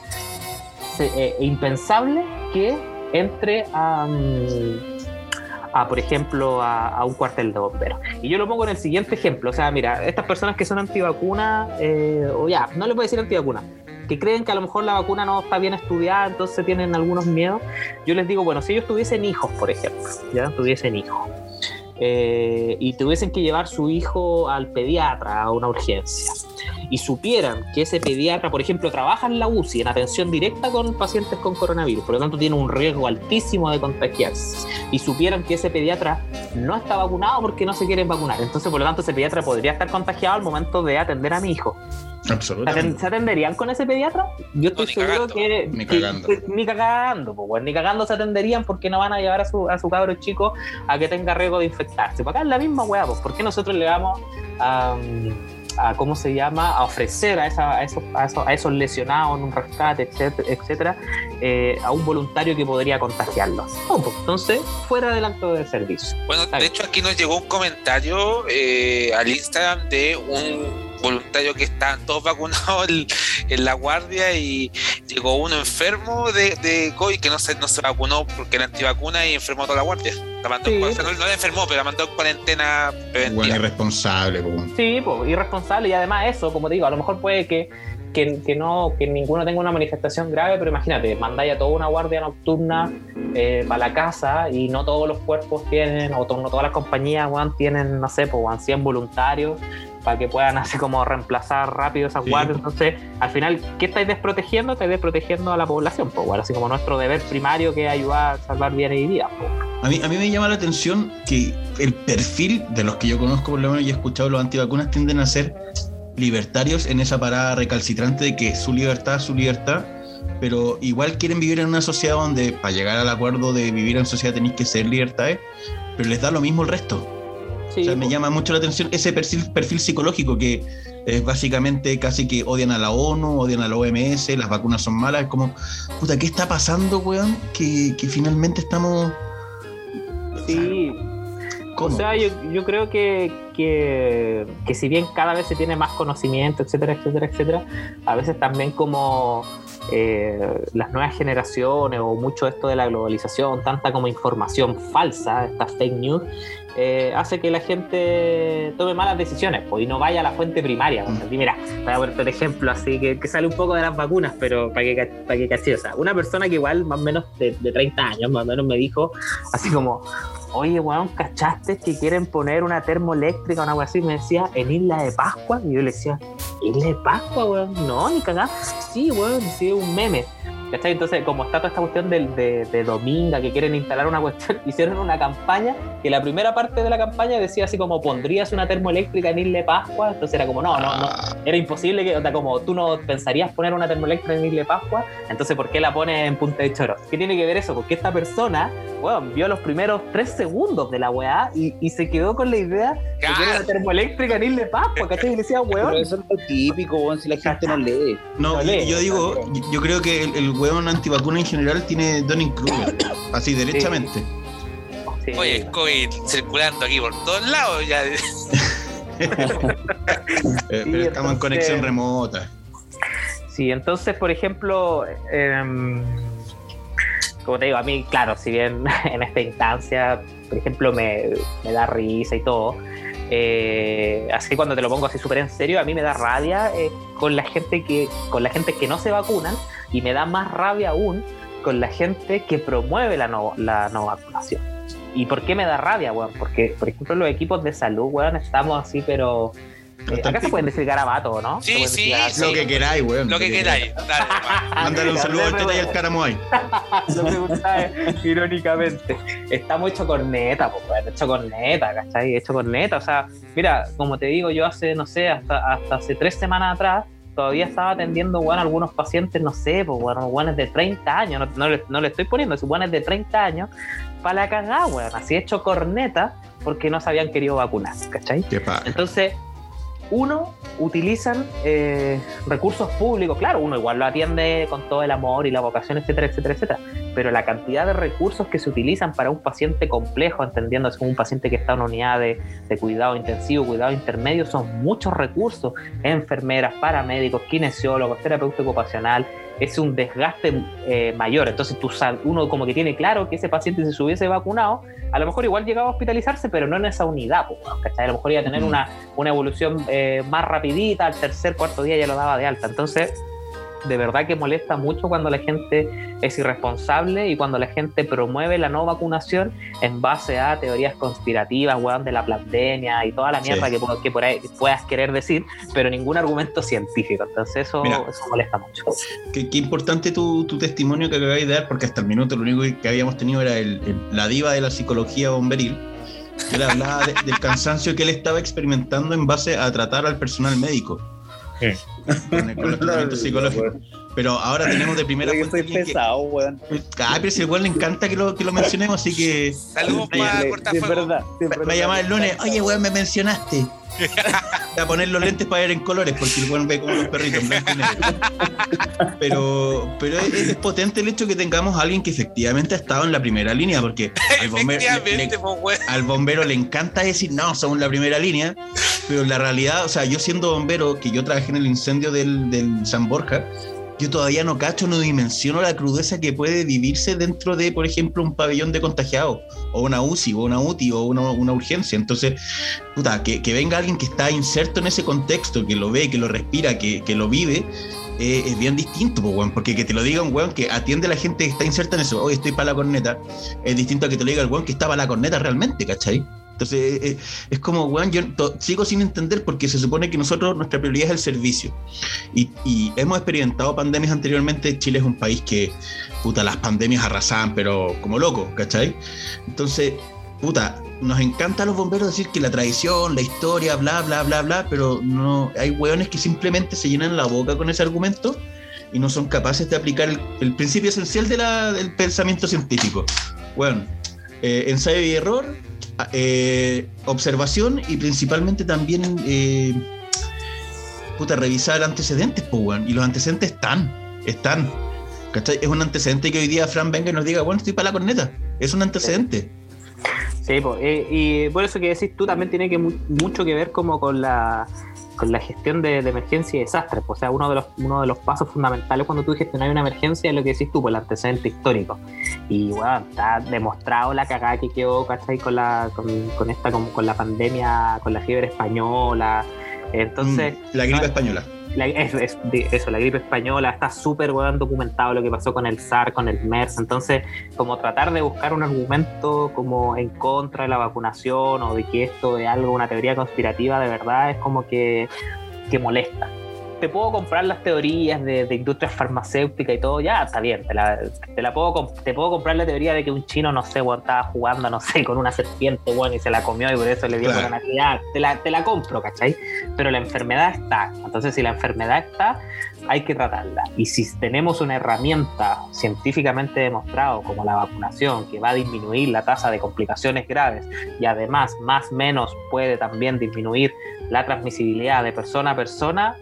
eh, impensable que entre a... Mm, a, por ejemplo, a, un cuartel de bomberos. Y yo lo pongo en el siguiente ejemplo. O sea, mira, estas personas que son antivacunas, eh, o ya, no les voy a decir antivacunas, que creen que a lo mejor la vacuna no está bien estudiada, entonces tienen algunos miedos. Yo les digo, bueno, si ellos tuviesen hijos, por ejemplo, ya tuviesen hijos, eh, y tuviesen que llevar su hijo al pediatra a una urgencia. Y supieran que ese pediatra, por ejemplo, trabaja en la UCI en atención directa con pacientes con coronavirus, por lo tanto tiene un riesgo altísimo de contagiarse, y supieran que ese pediatra no está vacunado porque no se quieren vacunar, entonces por lo tanto ese pediatra podría estar contagiado al momento de atender a mi hijo. Absolutamente. ¿Se atenderían con ese pediatra? Yo estoy seguro que. Ni cagando. ni cagando, pues, ni cagando se atenderían porque no van a llevar a su, a su cabro chico a que tenga riesgo de infectarse. Para acá es la misma weá, pues, ¿por qué nosotros le vamos a. a cómo se llama, a ofrecer a, esa, a, esos, a, esos, lesionados en un rescate, etcétera, etcétera eh, a un voluntario que podría contagiarlos. Pues, entonces, fuera del acto de servicio. Bueno, de hecho aquí nos llegó un comentario eh, al Instagram de un voluntario que estaban todos vacunados en, la guardia y llegó uno enfermo de, de COVID que no se, no se vacunó porque era antivacuna y enfermó toda la guardia. La mandó no, la enfermó, pero la mandó en cuarentena preventiva. Bueno, irresponsable. Sí, pues, irresponsable y además eso, como te digo, a lo mejor puede que que, no, que ninguno tenga una manifestación grave, pero imagínate, mandáis a toda una guardia nocturna eh, para la casa y no todos los cuerpos tienen, o no todas las compañías tienen, no sé, pues 100 voluntarios para que puedan así como reemplazar rápido esas guardias. Entonces, al final, ¿qué estáis desprotegiendo? Estáis desprotegiendo a la población, pues, bueno, así como nuestro deber primario que es ayudar a salvar bienes y vidas. A mí, a mí me llama la atención que el perfil de los que yo conozco, por lo menos y he escuchado, los antivacunas tienden a ser libertarios en esa parada recalcitrante de que su libertad su libertad, pero igual quieren vivir en una sociedad donde para llegar al acuerdo de vivir en sociedad tenéis que ser libertades, pero les da lo mismo el resto. O sea, me llama mucho la atención ese perfil, perfil psicológico que es básicamente casi que odian a la ONU, odian a la OMS, las vacunas son malas, es como, puta, ¿qué está pasando, weón? Que, que finalmente estamos... Sí. O sea, yo, yo creo que, que, que, si bien cada vez se tiene más conocimiento, etcétera, etcétera, etcétera, a veces también como eh, las nuevas generaciones o mucho esto de la globalización, tanta como información falsa, estas fake news, eh, hace que la gente tome malas decisiones pues, y no vaya a la fuente primaria. Pues. mira, voy a ponerte un ejemplo así que, que, sale un poco de las vacunas, pero para que, para que o sea, una persona que igual más o menos de, de 30 años, más o menos me dijo así como, oye, weón, ¿cachaste que quieren poner una termoeléctrica o algo así? Me decía, en Isla de Pascua. Y yo le decía, ¿Isla de Pascua, weón? No, ni cagá. Sí, weón, sí, un meme. ¿Cachai? Entonces, como está toda esta cuestión de, de, de, Dominga, que quieren instalar una cuestión, hicieron una campaña que la primera parte de la campaña decía así como, ¿pondrías una termoeléctrica en Isla de Pascua? Entonces era como, no, no, no, era imposible que, o sea, como tú no pensarías poner una termoeléctrica en Isla de Pascua, entonces ¿por qué la pones en Punta de Choro? ¿Qué tiene que ver eso? Porque esta persona, weón, vio los primeros tres segundos de la weá y, y se quedó con la idea de que era una termoeléctrica en Isla de Pascua, ¿cachai? Y decía, weón. Pero eso es lo típico, weón, si la gente no lee. No, yo digo, yo creo que el, el hueón antivacuna en general tiene Donning Kruger, así derechamente. Oye, COVID circulando aquí por todos lados ya. Eh, pero estamos en conexión remota. Sí, entonces, por ejemplo, em, como te digo, a mí, claro, si bien en esta instancia, por ejemplo, me, me da risa y todo, eh, así cuando te lo pongo así súper en serio, a mí me da rabia eh, con la gente que con la gente que no se vacunan y me da más rabia aún con la gente que promueve la no, la no vacunación. ¿Y por qué me da rabia, weón? Porque, por ejemplo, los equipos de salud, weón, estamos así, pero eh, acá se pueden decir garabato, ¿no? Sí, sí, sí, Lo que queráis, weón. Lo que queráis. Mándale un saludo al Teta y al Caramoy. Yo me irónicamente. Estamos hecho corneta, pues, weón. Hecho corneta, ¿cachai? Hecho corneta. O sea, mira, como te digo, yo hace, no sé, hasta, hasta hace tres semanas atrás, todavía estaba atendiendo, weón, algunos pacientes, no sé, pues, weón, weones de 30 años. No, no, le, no le estoy poniendo, es weones de 30 años, para la cagada, weón. Así hecho corneta porque no se habían querido vacunar, ¿cachai? Qué. Entonces uno, utilizan eh, recursos públicos, claro, uno igual lo atiende con todo el amor y la vocación, etcétera, etcétera, etcétera, pero la cantidad de recursos que se utilizan para un paciente complejo, entendiéndose como un paciente que está en una unidad de, cuidado intensivo, cuidado intermedio, son muchos recursos, enfermeras, paramédicos, kinesiólogos, terapeuta ocupacional, es un desgaste eh, mayor. Entonces tú, uno como que tiene claro que ese paciente si se hubiese vacunado, a lo mejor igual llegaba a hospitalizarse, pero no en esa unidad, A lo mejor iba a tener una, una evolución eh, más rapidita, al tercer, cuarto día ya lo daba de alta. Entonces de verdad que molesta mucho cuando la gente es irresponsable y cuando la gente promueve la no vacunación en base a teorías conspirativas, weón, de la pandemia y toda la mierda que, que, por ahí puedas querer decir, pero ningún argumento científico. Entonces eso, molesta mucho. Qué, importante tu, testimonio que acabáis de dar, porque hasta el minuto lo único que habíamos tenido era la diva de la psicología bomberil. Que él hablaba del cansancio que él estaba experimentando en base a tratar al personal médico. Con, el, tratamiento psicológico. Pero ahora tenemos de primera fuente. Estoy pesado, weón. Ah, pero si igual le encanta que lo, que lo mencionemos, así que. Saludos para cortar Verdad, me, me llamaba el lunes, oye, weón, me mencionaste. a poner los lentes para ver en colores, porque el weón ve como los perritos blanco y negro. Pero, pero es, potente el hecho que tengamos a alguien que efectivamente ha estado en la primera línea, porque al bombero, le, pues, al bombero le encanta decir, no, somos la primera línea, pero la realidad, o sea, yo siendo bombero, que yo trabajé en el incendio del, del San Borja, yo todavía no cacho, no dimensiono la crudeza que puede vivirse dentro de, por ejemplo, un pabellón de contagiados, o una UCI, o una UTI, o una, urgencia. Entonces, puta, que, venga alguien que está inserto en ese contexto, que lo ve, que lo respira, que, que lo vive, eh, es bien distinto, porque que te lo diga un weón que atiende a la gente que está inserta en eso, hoy estoy para la corneta, es distinto a que te lo diga el weón que está para la corneta realmente, ¿cachai? Entonces, eh, eh, es como, weón, yo sigo sin entender porque se supone que nosotros, nuestra prioridad es el servicio. Y, hemos experimentado pandemias anteriormente. Chile es un país que, puta, las pandemias arrasaban, pero como loco, ¿cachai? Entonces, puta, nos encanta a los bomberos decir que la tradición, la historia, bla, bla, bla, bla, pero no, hay weones que simplemente se llenan la boca con ese argumento y no son capaces de aplicar el, principio esencial de la, del pensamiento científico. Bueno, eh, ensayo y error, eh, observación y principalmente también eh, puta, revisar antecedentes, pues, y los antecedentes están, están. Es un antecedente que hoy día Fran venga y nos diga, bueno, estoy para la corneta. Es un antecedente. Sí, pues, y por eso que decís tú también tiene que mucho que ver como con la con la gestión de, emergencia y desastres. Pues, o sea, uno de, los, uno de los pasos fundamentales cuando tú gestionas una emergencia es lo que decís tú, pues el antecedente histórico. Y bueno, está demostrado la cagada que quedó, ¿cachai? Con, la, con, esta, con, con, la pandemia, con la fiebre española. Entonces. Mm, la gripe española eso, la gripe española, está súper bueno documentado lo que pasó con el SAR, con el MERS, entonces como tratar de buscar un argumento como en contra de la vacunación o de que esto es algo, una teoría conspirativa, de verdad es como que, que molesta te puedo comprar las teorías de, de industria farmacéutica y todo, ya está bien, te la, te la puedo, te puedo comprar la teoría de que un chino, no sé, estaba jugando, no sé, con una serpiente, bueno, y se la comió y por eso le dio claro. la te la, te la compro, ¿cachai? Pero la enfermedad está, entonces si la enfermedad está, hay que tratarla. Y si tenemos una herramienta científicamente demostrado como la vacunación, que va a disminuir la tasa de complicaciones graves y además más o menos puede también disminuir la transmisibilidad de persona a persona,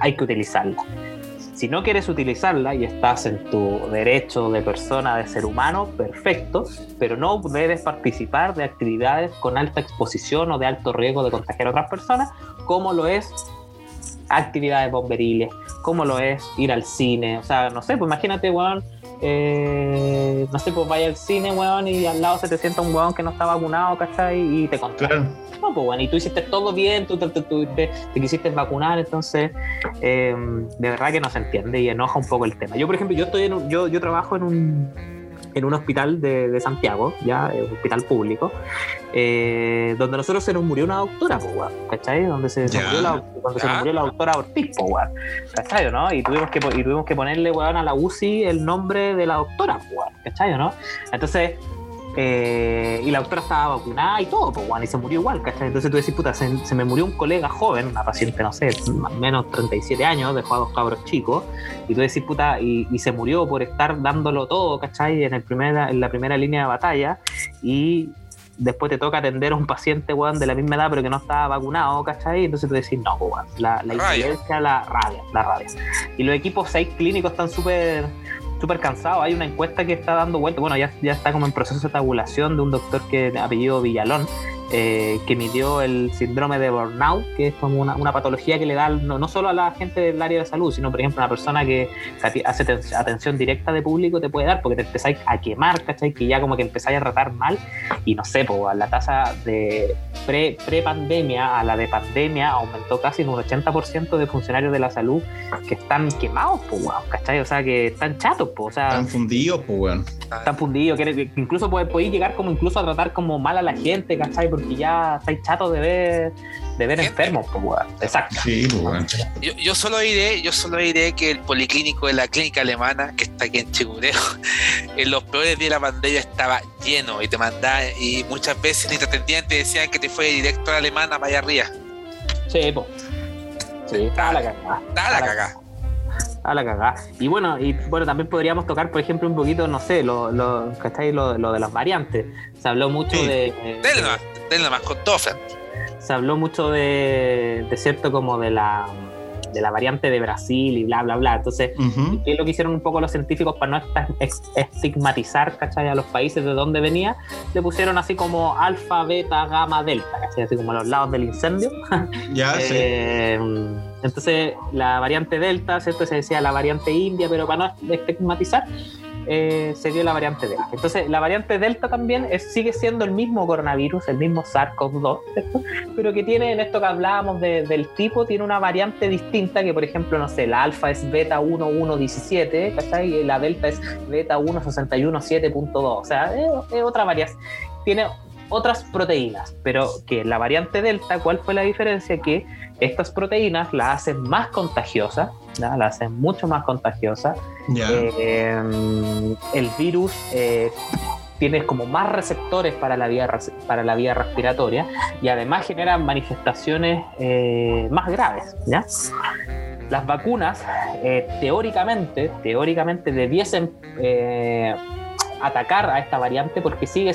hay que utilizarla. Si no quieres utilizarla y estás en tu derecho de persona, de ser humano, perfecto, pero no debes participar de actividades con alta exposición o de alto riesgo de contagiar a otras personas, como lo es actividades bomberiles, como lo es ir al cine. O sea, no sé, pues imagínate, weón, eh, no sé, pues vaya al cine, weón, y al lado se te sienta un weón que no está vacunado, ¿cachai? Y te contagia. No, pues bueno, y tú hiciste todo bien, tú, te, quisiste vacunar, entonces eh, de verdad que no se entiende y enoja un poco el tema. Yo, por ejemplo, yo estoy en yo, yo trabajo en un en un hospital de, Santiago, ya, un hospital público, eh, donde nosotros se nos murió una doctora, pues, ¿cachai? Donde se, murió la, donde se nos murió la doctora Ortiz, pues, ¿cachai? ¿no? Y tuvimos, que, y tuvimos que ponerle, weón, a la UCI el nombre de la doctora, pues, ¿cachai? ¿no? Entonces, eh, y la doctora estaba vacunada y todo, pues, bueno, y se murió igual, ¿cachai? Entonces tú decís, puta, se, me murió un colega joven, una paciente, no sé, más o menos 37 años, dejó a dos cabros chicos, y tú decís, puta, y, se murió por estar dándolo todo, ¿cachai? En, el primer, en la primera línea de batalla, y, después te toca atender a un paciente, weón, de la misma edad, pero que no estaba vacunado, ¿cachai? Entonces tú decís, no, weón, la, la incidencia, la rabia, la rabia. Y los equipos 6 clínicos están súper súper cansados. Hay una encuesta que está dando vuelta, bueno, ya, ya está como en proceso de tabulación de un doctor que apellido Villalón, eh, que midió el síndrome de burnout, que es como una, patología que le da no, solo a la gente del área de salud, sino por ejemplo a una persona que hace atención directa de público te puede dar porque te empezáis a quemar, ¿cachai? Que ya como que empezáis a tratar mal y no sé, pues la tasa de pre-pandemia a la de pandemia aumentó casi en un 80% de funcionarios de la salud que están quemados, pues, ¿cachai? O sea, que están chatos, pues, o sea... Están fundidos, pues, weón. Están fundidos, que incluso podéis llegar como incluso a tratar como mal a la gente, ¿cachai? Porque ya estáis chatos de ver, de ver enfermos, pues, Exacto. Sí, pues, yo, yo, solo diré, yo solo diré que el policlínico de la clínica alemana, que está aquí en Chigureo, en los peores días de la pandemia estaba lleno y te mandaba, y muchas veces ni te atendían, te decían que te fue directo a la alemana para allá arriba. Sí, pues. Sí, estaba la cagada. Estaba la cagada a la cagada. Y bueno, y bueno, también podríamos tocar, por ejemplo, un poquito, no sé, lo, lo, Lo, lo de las variantes. Se habló mucho de. Denle más, con Toffen. Se habló mucho de, de cierto como de la de la variante de Brasil y bla, bla, bla. Entonces, ¿qué es lo que hicieron un poco los científicos para no estigmatizar, ¿cachai? A los países de donde venía, le pusieron así como alfa, beta, gamma, delta, ¿cachai? Así como los lados del incendio. Ya, eh, Entonces, la variante delta, ¿cierto? Se decía la variante india, pero para no estigmatizar, eh, se dio la variante Delta. Entonces, la variante Delta también es, sigue siendo el mismo coronavirus, el mismo SARS-CoV-2, pero que tiene, en esto que hablábamos del tipo, tiene una variante distinta, que por ejemplo, no sé, la alfa es beta 1117, ¿cachai? Y la delta es beta 1617.2, o sea, es, otra variante. Tiene otras proteínas, pero que la variante delta, ¿cuál fue la diferencia? Que estas proteínas la hacen más contagiosa, la hacen mucho más contagiosa. Eh, el virus eh, tiene como más receptores para la vía, para la vía respiratoria y además genera manifestaciones eh, más graves. ¿ya? Las vacunas, teóricamente, teóricamente debiesen atacar a esta variante porque sigue,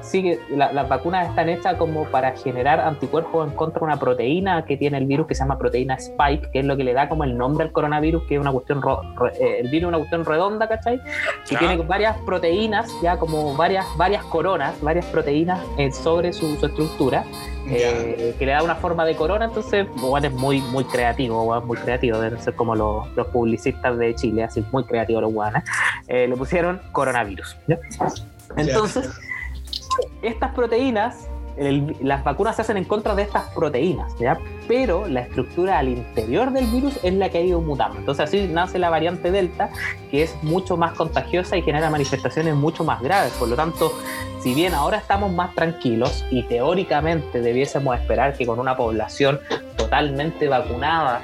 sigue las vacunas están hechas como para generar anticuerpos en contra de una proteína que tiene el virus que se llama proteína Spike, que es lo que le da como el nombre al coronavirus, que es una cuestión, eh, el virus es una cuestión redonda, ¿cachai? Que tiene varias proteínas, ya como varias, varias coronas, varias proteínas eh, sobre su, su estructura. Eh, que le da una forma de corona, entonces bueno, es muy, muy creativo, muy creativo, deben ser como los, los, publicistas de Chile, así muy creativos los guanes. Eh, le pusieron coronavirus. Entonces, estas proteínas las vacunas se hacen en contra de estas proteínas, ¿ya? pero la estructura al interior del virus es la que ha ido mutando. Entonces así nace la variante Delta, que es mucho más contagiosa y genera manifestaciones mucho más graves. Por lo tanto, si bien ahora estamos más tranquilos y teóricamente debiésemos esperar que con una población totalmente vacunada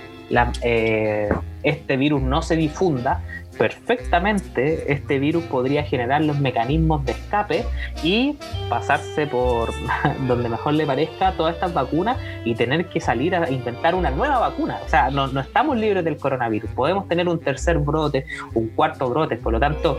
eh, este virus no se difunda, perfectamente este virus podría generar los mecanismos de escape y pasarse por donde mejor le parezca todas estas vacunas y tener que salir a inventar una nueva vacuna. O sea, no, no estamos libres del coronavirus, podemos tener un tercer brote, un cuarto brote, por lo tanto,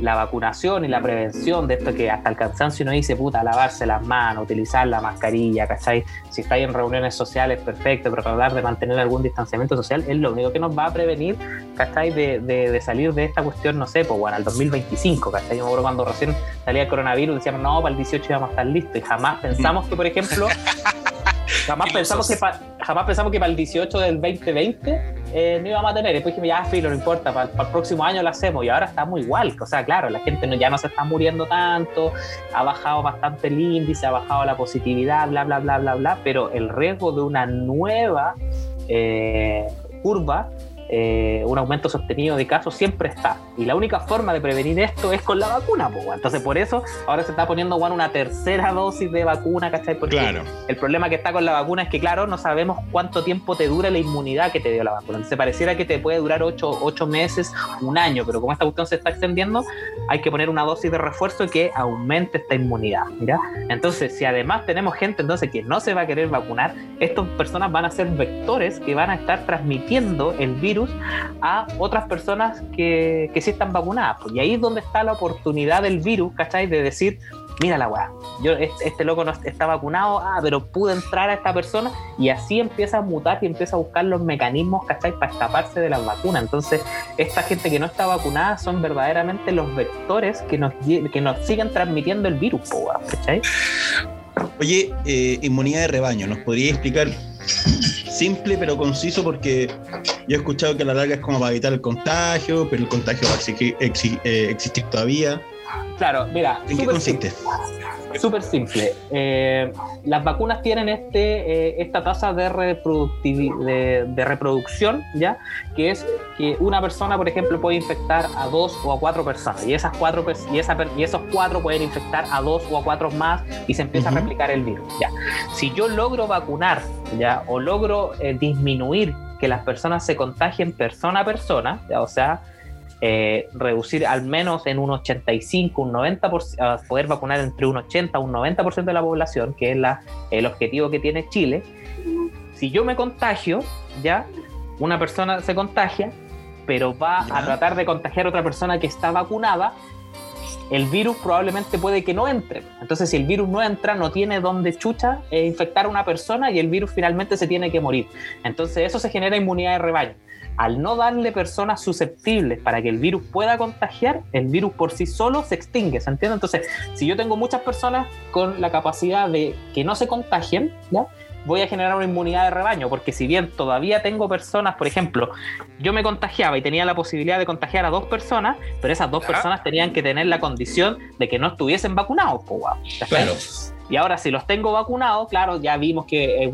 la vacunación y la prevención de esto que hasta el cansancio no dice, puta, lavarse las manos, utilizar la mascarilla, ¿cachai? Si estáis en reuniones sociales, perfecto, pero tratar de mantener algún distanciamiento social es lo único que nos va a prevenir, ¿cachai? De, de, salir de esta cuestión, no sé, pues bueno, al 2025, ¿cachai? Yo me acuerdo cuando recién salía el coronavirus, decíamos, no, para el 18 íbamos a estar listos y jamás pensamos que, por ejemplo, jamás pensamos que, jamás pensamos que para el 18 del 2020 eh, no íbamos a tener. Después dijimos, ya, filo, no importa, para, el próximo año lo hacemos. Y ahora estamos igual. O sea, claro, la gente ya no se está muriendo tanto, ha bajado bastante el índice, ha bajado la positividad, bla, bla, bla, bla, bla. Pero el riesgo de una nueva eh, curva eh, un aumento sostenido de casos siempre está. Y la única forma de prevenir esto es con la vacuna, Entonces, por eso ahora se está poniendo una tercera dosis de vacuna, ¿cachai? Porque el problema que está con la vacuna es que, claro, no sabemos cuánto tiempo te dura la inmunidad que te dio la vacuna. Entonces, pareciera que te puede durar ocho meses, un año, pero como esta cuestión se está extendiendo, hay que poner una dosis de refuerzo que aumente esta inmunidad. ¿ya? Entonces, si además tenemos gente entonces que no se va a querer vacunar, estas personas van a ser vectores que van a estar transmitiendo el virus a otras personas que, que sí están vacunadas. Y ahí es donde está la oportunidad del virus, ¿cachai? De decir, mira la weá, yo, este, este, loco no está vacunado, ah, pero pude entrar a esta persona y así empieza a mutar y empieza a buscar los mecanismos, ¿cachai? Para escaparse de las vacunas. Entonces, esta gente que no está vacunada son verdaderamente los vectores que nos, que nos siguen transmitiendo el virus, ¿cachai? Oye, eh, inmunidad de rebaño, ¿nos podría explicar simple pero conciso porque yo he escuchado que a la larga es como para evitar el contagio, pero el contagio va a eh, existir todavía. Claro, mira. ¿En qué consiste? Súper simple. Eh, las vacunas tienen este, eh, esta tasa de, de, reproducción, ¿ya? Que es que una persona, por ejemplo, puede infectar a dos o a cuatro personas. Y, esas cuatro, y, esa, y esos cuatro pueden infectar a dos o a cuatro más y se empieza a replicar el virus, ¿ya? Si yo logro vacunar, ¿ya? O logro eh, disminuir que las personas se contagien persona a persona, ¿ya? O sea, eh, reducir al menos en un 85, un 90%, poder vacunar entre un 80 y un 90% de la población, que es la, el objetivo que tiene Chile. Si yo me contagio, ya, una persona se contagia, pero va a tratar de contagiar a otra persona que está vacunada, el virus probablemente puede que no entre. Entonces, si el virus no entra, no tiene donde chucha e infectar a una persona y el virus finalmente se tiene que morir. Entonces, eso se genera inmunidad de rebaño al no darle personas susceptibles para que el virus pueda contagiar, el virus por sí solo se extingue, ¿se entiende? Entonces, si yo tengo muchas personas con la capacidad de que no se contagien, ¿ya? voy a generar una inmunidad de rebaño, porque si bien todavía tengo personas, por ejemplo, yo me contagiaba y tenía la posibilidad de contagiar a dos personas, pero esas dos personas tenían que tener la condición de que no estuviesen vacunados, pues, Claro. Y ahora si los tengo vacunados, claro, ya vimos que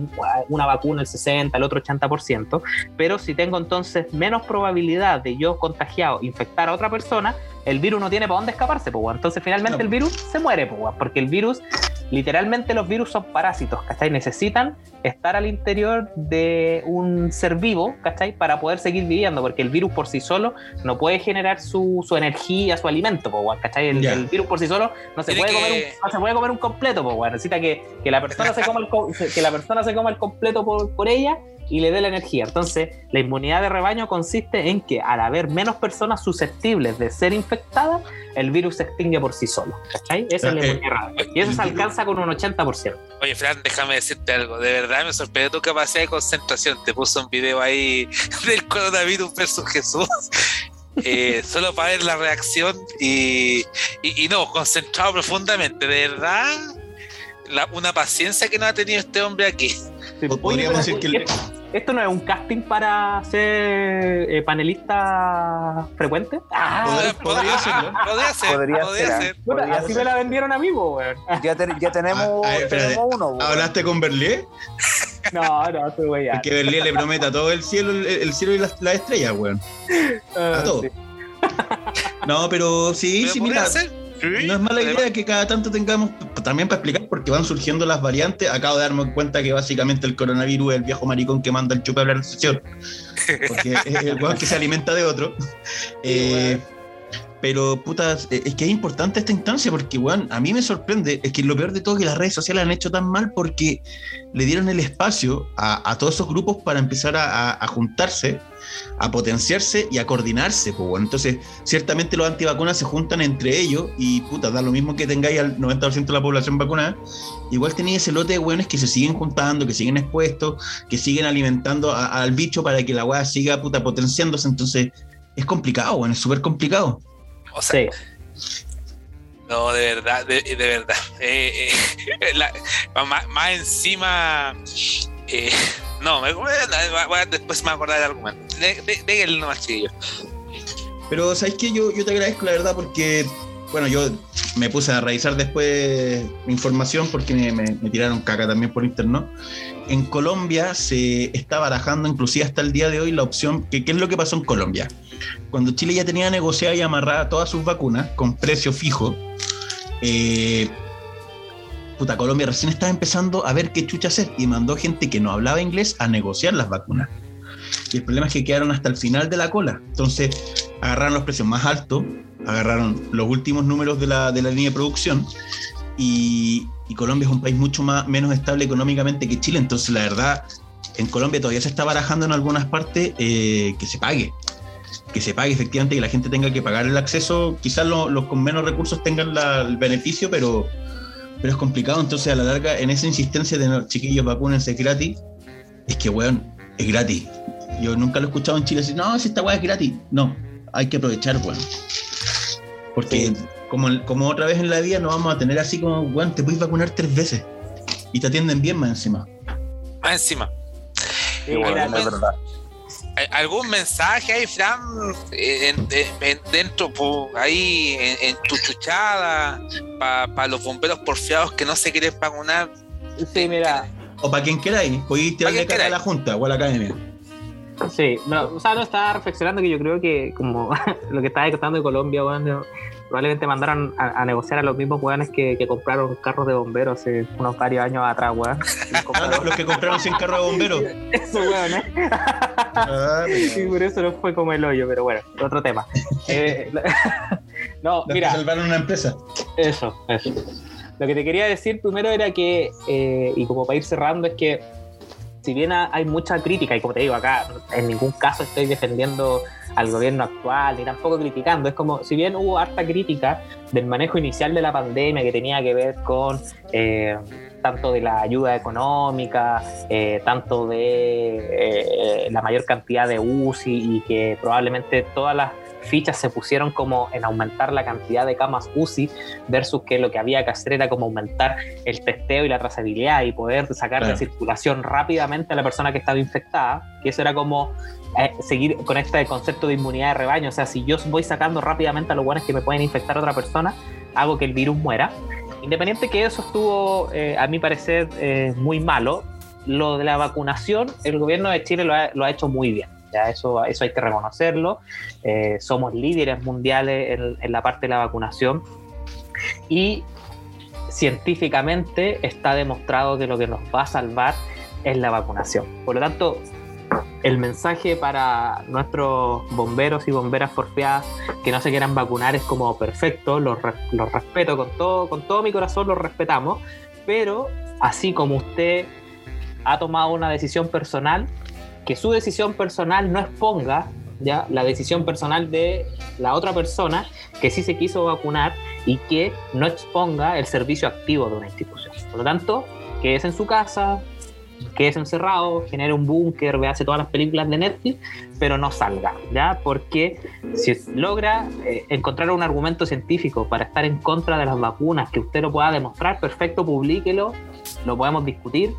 una vacuna el 60, el otro 80%, pero si tengo entonces menos probabilidad de yo contagiado infectar a otra persona, el virus no tiene para dónde escaparse, pues, entonces finalmente el virus se muere, pues, porque el virus, literalmente los virus son parásitos, ¿cachai? Necesitan estar al interior de un ser vivo, ¿cachai? Para poder seguir viviendo, porque el virus por sí solo no puede generar su, su energía, su alimento, pues, ¿cachai? El, virus por sí solo no se, puede comer un, no se puede comer un completo, pues, necesita que, que, la persona se coma el, que la persona se coma el completo por, por ella y le dé la energía. Entonces, la inmunidad de rebaño consiste en que al haber menos personas susceptibles de ser infectadas, el virus se extingue por sí solo. ¿Cachai? Esa es la inmunidad de rebaño. Y eso se alcanza con un 80%. Oye, Fran, déjame decirte algo. De verdad me sorprendió tu capacidad de concentración. Te puso un video ahí del coronavirus versus Jesús. Eh, solo para ver la reacción y, y, no, concentrado profundamente. De verdad, una paciencia que no ha tenido este hombre aquí. Podríamos decir que ¿Esto no es un casting para ser eh, panelista frecuente? Ah, podría, ser, podría ser. Podría, ser. Bueno, así me la vendieron a mí, güey. Ya, ya tenemos, ah, tenemos uno. ¿Hablaste con Berlé? No, no, estoy güey. Que Berlé le prometa todo el cielo, el, cielo y las la estrellas, güey. a ah, todo. No, pero sí, sí, mira. No es mala idea que cada tanto tengamos, también para explicar, porque van surgiendo las variantes. Acabo de darme cuenta que básicamente el coronavirus es el viejo maricón que manda el chupe a la sesión. Porque es el weón que se alimenta de otro. Eh, pero, puta, es que es importante esta instancia porque, weón, a mí me sorprende, es que lo peor de todo es que las redes sociales han hecho tan mal porque le dieron el espacio a, todos esos grupos para empezar a juntarse a potenciarse y a coordinarse. Pues, bueno. Entonces, ciertamente los antivacunas se juntan entre ellos y puta, da lo mismo que tengáis al 90% de la población vacunada. Igual tenéis ese lote de hueones que se siguen juntando, que siguen expuestos, que siguen alimentando al bicho para que la weá siga puta potenciándose. Entonces, es complicado, bueno, es súper complicado. O sea, No, de verdad, de, verdad. Eh, eh, más, encima, eh, no, me, después me voy a acordar del argumento. Déjenlo nomás, chiquillo. Pero, ¿sabes qué? Yo, yo te agradezco la verdad porque, bueno, yo me puse a revisar después información porque me, tiraron caca también por internet. En Colombia se está barajando, inclusive hasta el día de hoy, la opción, que, ¿qué es lo que pasó en Colombia? Cuando Chile ya tenía negociada y amarrada todas sus vacunas con precio fijo, eh, puta, Colombia recién estaba empezando a ver qué chucha hacer y mandó gente que no hablaba inglés a negociar las vacunas. Y el problema es que quedaron hasta el final de la cola. Entonces agarraron los precios más altos, agarraron los últimos números de la, de la línea de producción y, Colombia es un país mucho más, menos estable económicamente que Chile. Entonces la verdad en Colombia todavía se está barajando en algunas partes eh, que se pague. Que se pague efectivamente, que la gente tenga que pagar el acceso. Quizás los con menos recursos tengan el beneficio, pero, pero es complicado. Entonces, a la larga, en esa insistencia de no, chiquillos, vacúnense gratis, es que, weón, es gratis. Yo nunca lo he escuchado en Chile decir, no, si esta weá es gratis. No, hay que aprovechar, weón. Porque como, como otra vez en la vida no vamos a tener así como, weón, te puedes vacunar tres veces y te atienden bien más encima. Más encima. ¿Algún mensaje ahí, Fran, dentro, ahí en, tu chuchada, para los bomberos porfiados que no se quieren vacunar? Sí, mira. O para quien queráis, podéis tirarle cara a la Junta o a la Academia. Sí, no, o sea, no estaba reflexionando que yo creo que como lo que estaba contando de Colombia, bueno, probablemente mandaron a, negociar a los mismos weones que, compraron carros de bomberos hace unos varios años atrás, weón. los, que compraron sin carro de bomberos. Eso, weón, ¿eh? Ah, y por eso no fue como el hoyo, pero bueno, otro tema. Eh, no, mira. salvaron una empresa. Eso, eso. Lo que te quería decir primero era que, eh, y como para ir cerrando, es que si bien hay mucha crítica, y como te digo acá, en ningún caso estoy defendiendo al gobierno actual, ni tampoco criticando. Es como, si bien hubo harta crítica del manejo inicial de la pandemia que tenía que ver con eh, tanto de la ayuda económica, eh, tanto de eh, la mayor cantidad de UCI y que probablemente todas las fichas se pusieron como en aumentar la cantidad de camas UCI versus que lo que había que hacer era como aumentar el testeo y la trazabilidad y poder sacar de circulación rápidamente a la persona que estaba infectada, que eso era como eh, seguir con este concepto de inmunidad de rebaño, o sea, si yo voy sacando rápidamente a los buenos que me pueden infectar a otra persona, hago que el virus muera. Independiente que eso estuvo, eh, a mi parecer, eh, muy malo, lo de la vacunación, el gobierno de Chile lo ha, lo ha hecho muy bien. Ya eso, eso hay que reconocerlo. Eh, somos líderes mundiales en, la parte de la vacunación. Y científicamente está demostrado que lo que nos va a salvar es la vacunación. Por lo tanto, el mensaje para nuestros bomberos y bomberas porfiadas que no se quieran vacunar es como perfecto, los, los respeto con todo, con todo mi corazón, los respetamos, pero así como usted ha tomado una decisión personal, que su decisión personal no exponga ya la decisión personal de la otra persona que sí se quiso vacunar y que no exponga el servicio activo de una institución. Por lo tanto, quédese en su casa, quédese encerrado, genere un búnker, véase todas las películas de Netflix, pero no salga, ¿ya? Porque si logra eh, encontrar un argumento científico para estar en contra de las vacunas, que usted lo pueda demostrar, perfecto, publíquelo, lo podemos discutir,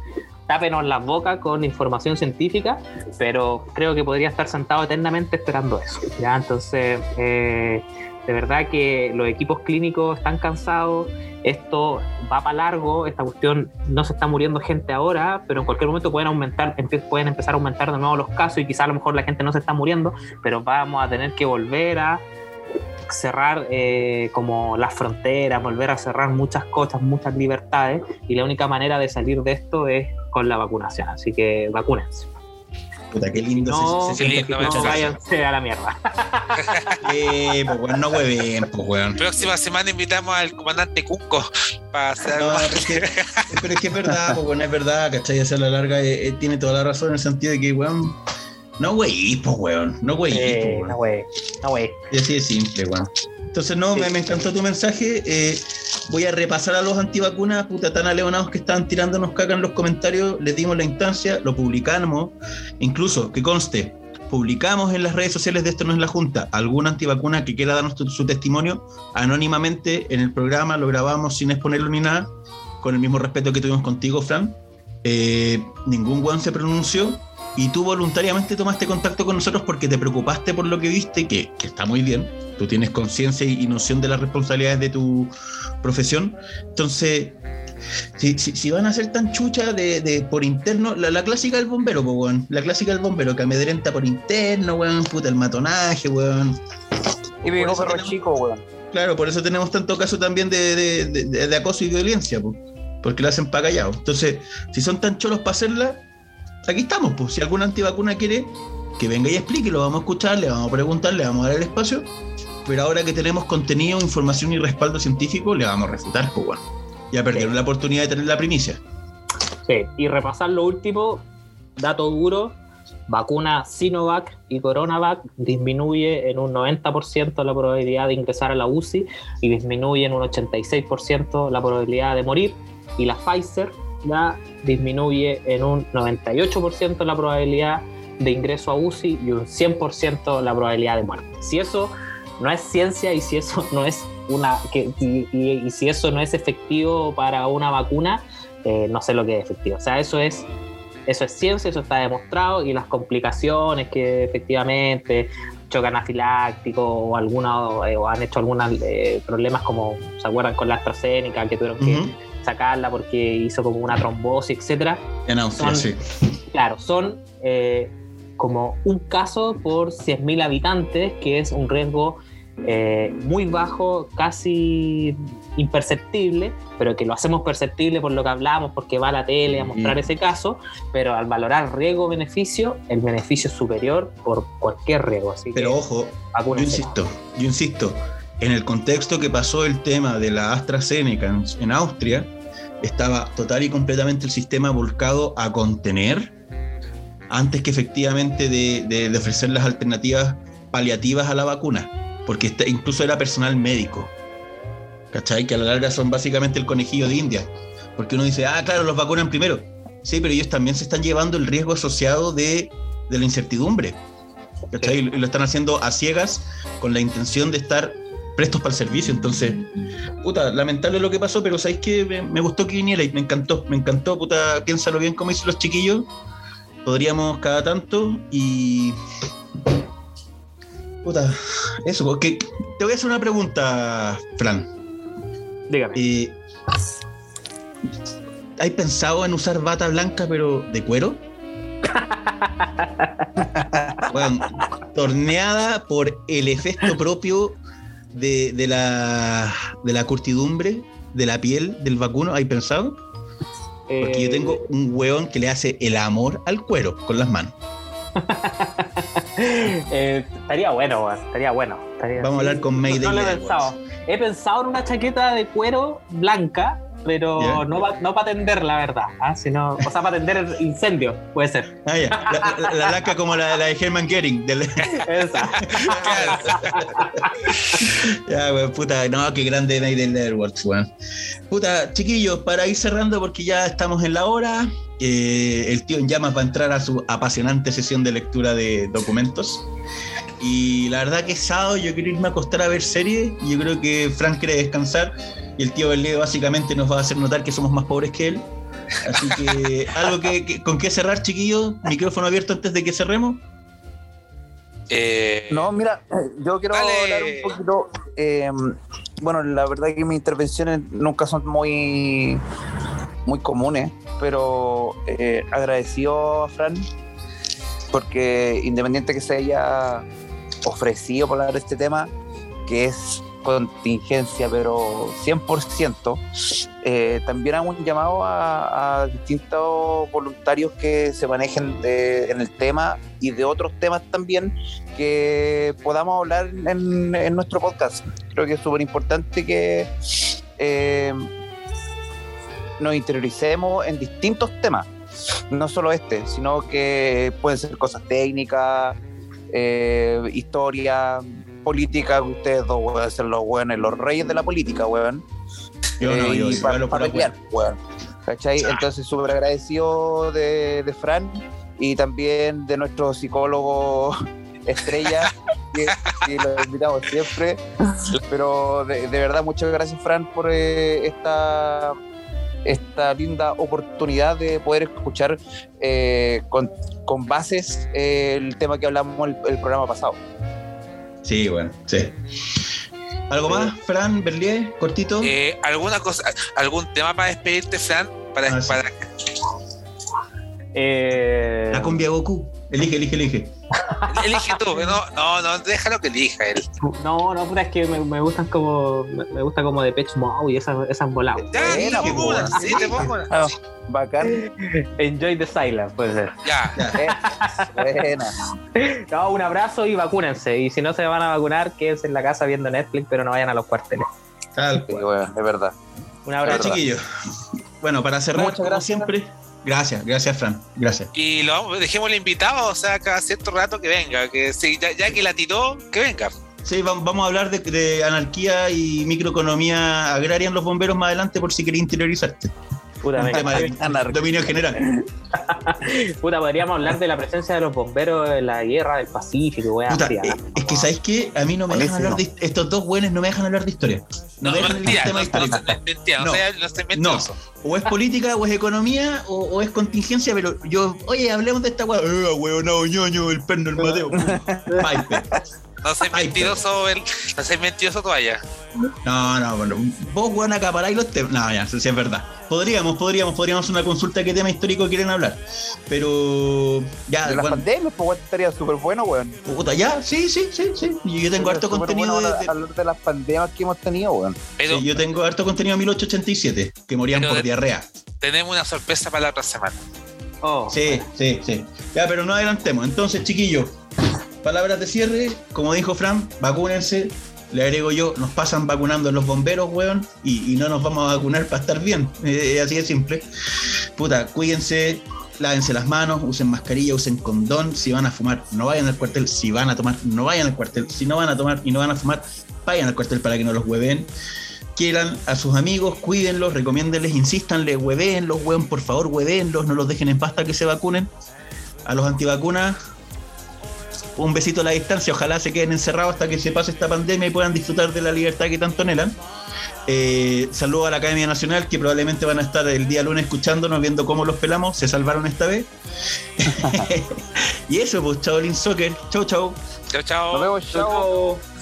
tápenos las bocas con información científica, pero creo que podría estar sentado eternamente esperando eso. ¿ya? Entonces, eh, de verdad que los equipos clínicos están cansados, esto va para largo, esta cuestión no se está muriendo gente ahora, pero en cualquier momento pueden aumentar, pueden empezar a aumentar de nuevo los casos y quizá a lo mejor la gente no se está muriendo, pero vamos a tener que volver a cerrar eh, como las fronteras, volver a cerrar muchas cosas, muchas libertades, y la única manera de salir de esto es con la vacunación. Así que vacúnense. Puta, qué lindo no, se, lindo, no váyanse a la mierda. eh, pues bueno, no hueven, pues weón. Próxima semana invitamos al comandante Cunco para hacer no, pero, es que, pero es que es verdad, pues bueno, es verdad, ¿cachai? Hacer la larga eh, eh, tiene toda la razón en el sentido de que, weón, no wey, pues weón, no wey, eh, No wey, no wey. Y así de simple, weón. Entonces, no, me, encantó tu mensaje. Eh, voy a repasar a los antivacunas, puta, tan aleonados que estaban tirándonos caca en los comentarios. Les dimos la instancia, lo publicamos. Incluso, que conste, publicamos en las redes sociales de Esto No es la Junta alguna antivacuna que quiera darnos su testimonio anónimamente en el programa, lo grabamos sin exponerlo ni nada, con el mismo respeto que tuvimos contigo, Fran. Eh, ningún guan se pronunció y tú voluntariamente tomaste contacto con nosotros porque te preocupaste por lo que viste, que, que está muy bien, tú tienes conciencia y, noción de las responsabilidades de tu profesión. Entonces, si, si, van a ser tan chuchas de, de, por interno, la, clásica del bombero, pues, weón. La clásica del bombero, que amedrenta por interno, weón, puta el matonaje, weón. Y me perro chico, weón. Claro, por eso tenemos tanto caso también de, de acoso y violencia, pues, porque lo hacen para callado. Entonces, si son tan cholos para hacerla, aquí estamos, pues. Si alguna antivacuna quiere, que venga y explique, lo vamos a escuchar, le vamos a preguntar, le vamos a dar el espacio. Pero ahora que tenemos contenido, información y respaldo científico, le vamos a refutar, pues bueno. Ya perdieron la oportunidad de tener la primicia. Sí, y repasar lo último, dato duro, vacuna Sinovac y Coronavac disminuye en un 90% la probabilidad de ingresar a la UCI y disminuye en un 86% la probabilidad de morir. Y la Pfizer ya disminuye en un 98% la probabilidad de ingreso a UCI y un 100% la probabilidad de muerte. Si eso no es ciencia y si eso no es una y, si eso no es efectivo para una vacuna, eh, no sé lo que es efectivo. O sea, eso es eso es ciencia, eso está demostrado y las complicaciones que efectivamente chocan anafilácticos o alguna o han hecho algunos eh, problemas como se acuerdan con la AstraZeneca que tuvieron que sacarla porque hizo como una trombosis, etcétera. En Austria, sí. Claro, son como un caso por 100.000 habitantes, que es un riesgo eh, muy bajo, casi imperceptible, pero que lo hacemos perceptible por lo que hablamos, porque va a la tele a mostrar ese caso, pero al valorar riesgo-beneficio, el beneficio es superior por cualquier riesgo. Así pero ojo, yo insisto, yo insisto, en el contexto que pasó el tema de la AstraZeneca en, en Austria, estaba total y completamente el sistema volcado a contener antes que efectivamente de, ofrecer las alternativas paliativas a la vacuna, porque este, incluso era personal médico, ¿cachai? Que a la larga son básicamente el conejillo de India, porque uno dice, ah, claro, los vacunan primero, sí, pero ellos también se están llevando el riesgo asociado de, la incertidumbre, ¿cachai? Y lo están haciendo a ciegas con la intención de estar prestos para el servicio. Entonces, puta, lamentable lo que pasó, pero sabéis que me, me, gustó que viniera y me encantó, me encantó, puta, piénsalo bien como dicen los chiquillos podríamos cada tanto y. Puta, eso, porque te voy a hacer una pregunta, Fran. Dígame. Eh, ¿Hay pensado en usar bata blanca pero de cuero? bueno, torneada por el efecto propio de, de, la, de la curtidumbre de la piel del vacuno. ¿Hay pensado? Porque yo tengo eh, un hueón que le hace el amor al cuero con las manos. Eh, estaría bueno, estaría bueno. Vamos a hablar con Mayday. No, he pensado. He pensado en una chaqueta de cuero blanca pero no, no para atender la verdad, ¿ah? sino, o sea, para atender incendio, puede ser. Ah, la, la, laca como la, de Herman Gering. Esa. ya, weón, puta, no, qué grande Naiden Networks, weón. Puta, chiquillos, para ir cerrando, porque ya estamos en la hora, eh, el tío en llamas va a entrar a su apasionante sesión de lectura de documentos. Y la verdad que es sábado, yo quiero irme a acostar a ver series. Yo creo que Frank quiere descansar y el tío Belé básicamente nos va a hacer notar que somos más pobres que él. Así que, algo que, con qué cerrar, chiquillos. Micrófono abierto antes de que cerremos. Eh, no, mira, yo quiero hablar un poquito. Em, bueno, la verdad que mis intervenciones nunca son muy, muy comunes, pero eh, agradecido a Fran porque independiente que se haya ofrecido por hablar de este tema, que es contingencia, pero 100%, eh, también hago un llamado a, distintos voluntarios que se manejen en el tema y de otros temas también que podamos hablar en, nuestro podcast. Creo que es súper importante que eh, nos interioricemos en distintos temas, no solo este, sino que pueden ser cosas técnicas, eh, historia, política, ustedes dos pueden ser los buenos, los reyes de la política, weón. Yo no, eh, yo para, para pelear, weón. ¿Cachai? Entonces, súper agradecido de, de, Fran y también de nuestro psicólogo estrella, que, lo invitamos siempre. Pero de, verdad, muchas gracias, Fran, por eh, esta esta linda oportunidad de poder escuchar eh, con, con, bases el tema que hablamos el, el programa pasado. Sí, bueno, sí. ¿Algo más, Fran, Berlier, cortito? Eh, ¿Alguna cosa, algún tema para despedirte, Fran? Para, ah, para... Eh... La cumbia Goku. Elige, elige, elige. Elige tú, no, no, no, déjalo que elija él. No, no, puta, es que me, me gustan como, me gusta como de Pech Mode y esas, esas voladas. Ya, sí, te pongo una. bacán. Enjoy the silence, puede ser. Ya. Buena. No, un abrazo y vacúnense. Y si no se van a vacunar, quédense en la casa viendo Netflix, pero no vayan a los cuarteles. Tal cual. Sí, bueno, es verdad. Un abrazo. chiquillos. Bueno, para cerrar, Muchas gracias. siempre Gracias, gracias, Fran. Gracias. Y lo dejémosle invitado, o sea, cada cierto rato que venga. Que si, ya, que la tiró, que venga. Sí, vamos a hablar de, anarquía y microeconomía agraria en los bomberos más adelante por si quería interiorizarte. Puta, un tema de dominio general. Puta, podríamos hablar de la presencia de los bomberos en la guerra del Pacífico, weón. Eh, es que, ¿sabéis qué? A mí no me dejan hablar de... Estos dos buenos no me dejan hablar de historia. No, me dejan de tema histórico. No, o es política, o es economía, o, es contingencia, pero yo... Oye, hablemos de esta weón. Eh, weón, no, ñoño, el perno, el Mateo. No soy mentiroso, el, no soy mentiroso toalla. No, no, bueno, vos, weón, acaparáis los temas. No, ya, sí es verdad. Podríamos, podríamos, podríamos hacer una consulta qué tema histórico quieren hablar. Pero ya. De las bueno. pandemias, pues estaría súper bueno, weón. Puta, ya, sí, sí, sí, sí. Yo tengo harto contenido de, hablar de las pandemias que hemos tenido, weón. sí, yo tengo harto contenido de 1887, que morían por diarrea. Tenemos una sorpresa para la otra semana. Oh, sí, sí, sí. Ya, pero no adelantemos. Entonces, chiquillos, palabras de cierre, como dijo Fran, vacúnense. Le agrego yo, nos pasan vacunando los bomberos, weón, y, no nos vamos a vacunar para estar bien. así de simple. Puta, cuídense, lávense las manos, usen mascarilla, usen condón. Si van a fumar, no vayan al cuartel. Si van a tomar, no vayan al cuartel. Si no van a tomar y no van a fumar, vayan al cuartel para que no los hueven. Quieran a sus amigos, cuídenlos, recomiéndenles, insístanles, hueveenlos, weón, por favor, hueveenlos, no los dejen en pasta que se vacunen. A los antivacunas, un besito a la distancia, ojalá se queden encerrados hasta que se pase esta pandemia y puedan disfrutar de la libertad que tanto anhelan. Eh, saludo a la Academia Nacional que probablemente van a estar el día lunes escuchándonos, viendo cómo los pelamos, se salvaron esta vez. y eso, pues, chao, Lin Soccer. Chau, chau. Chau, chao. Nos vemos, chao.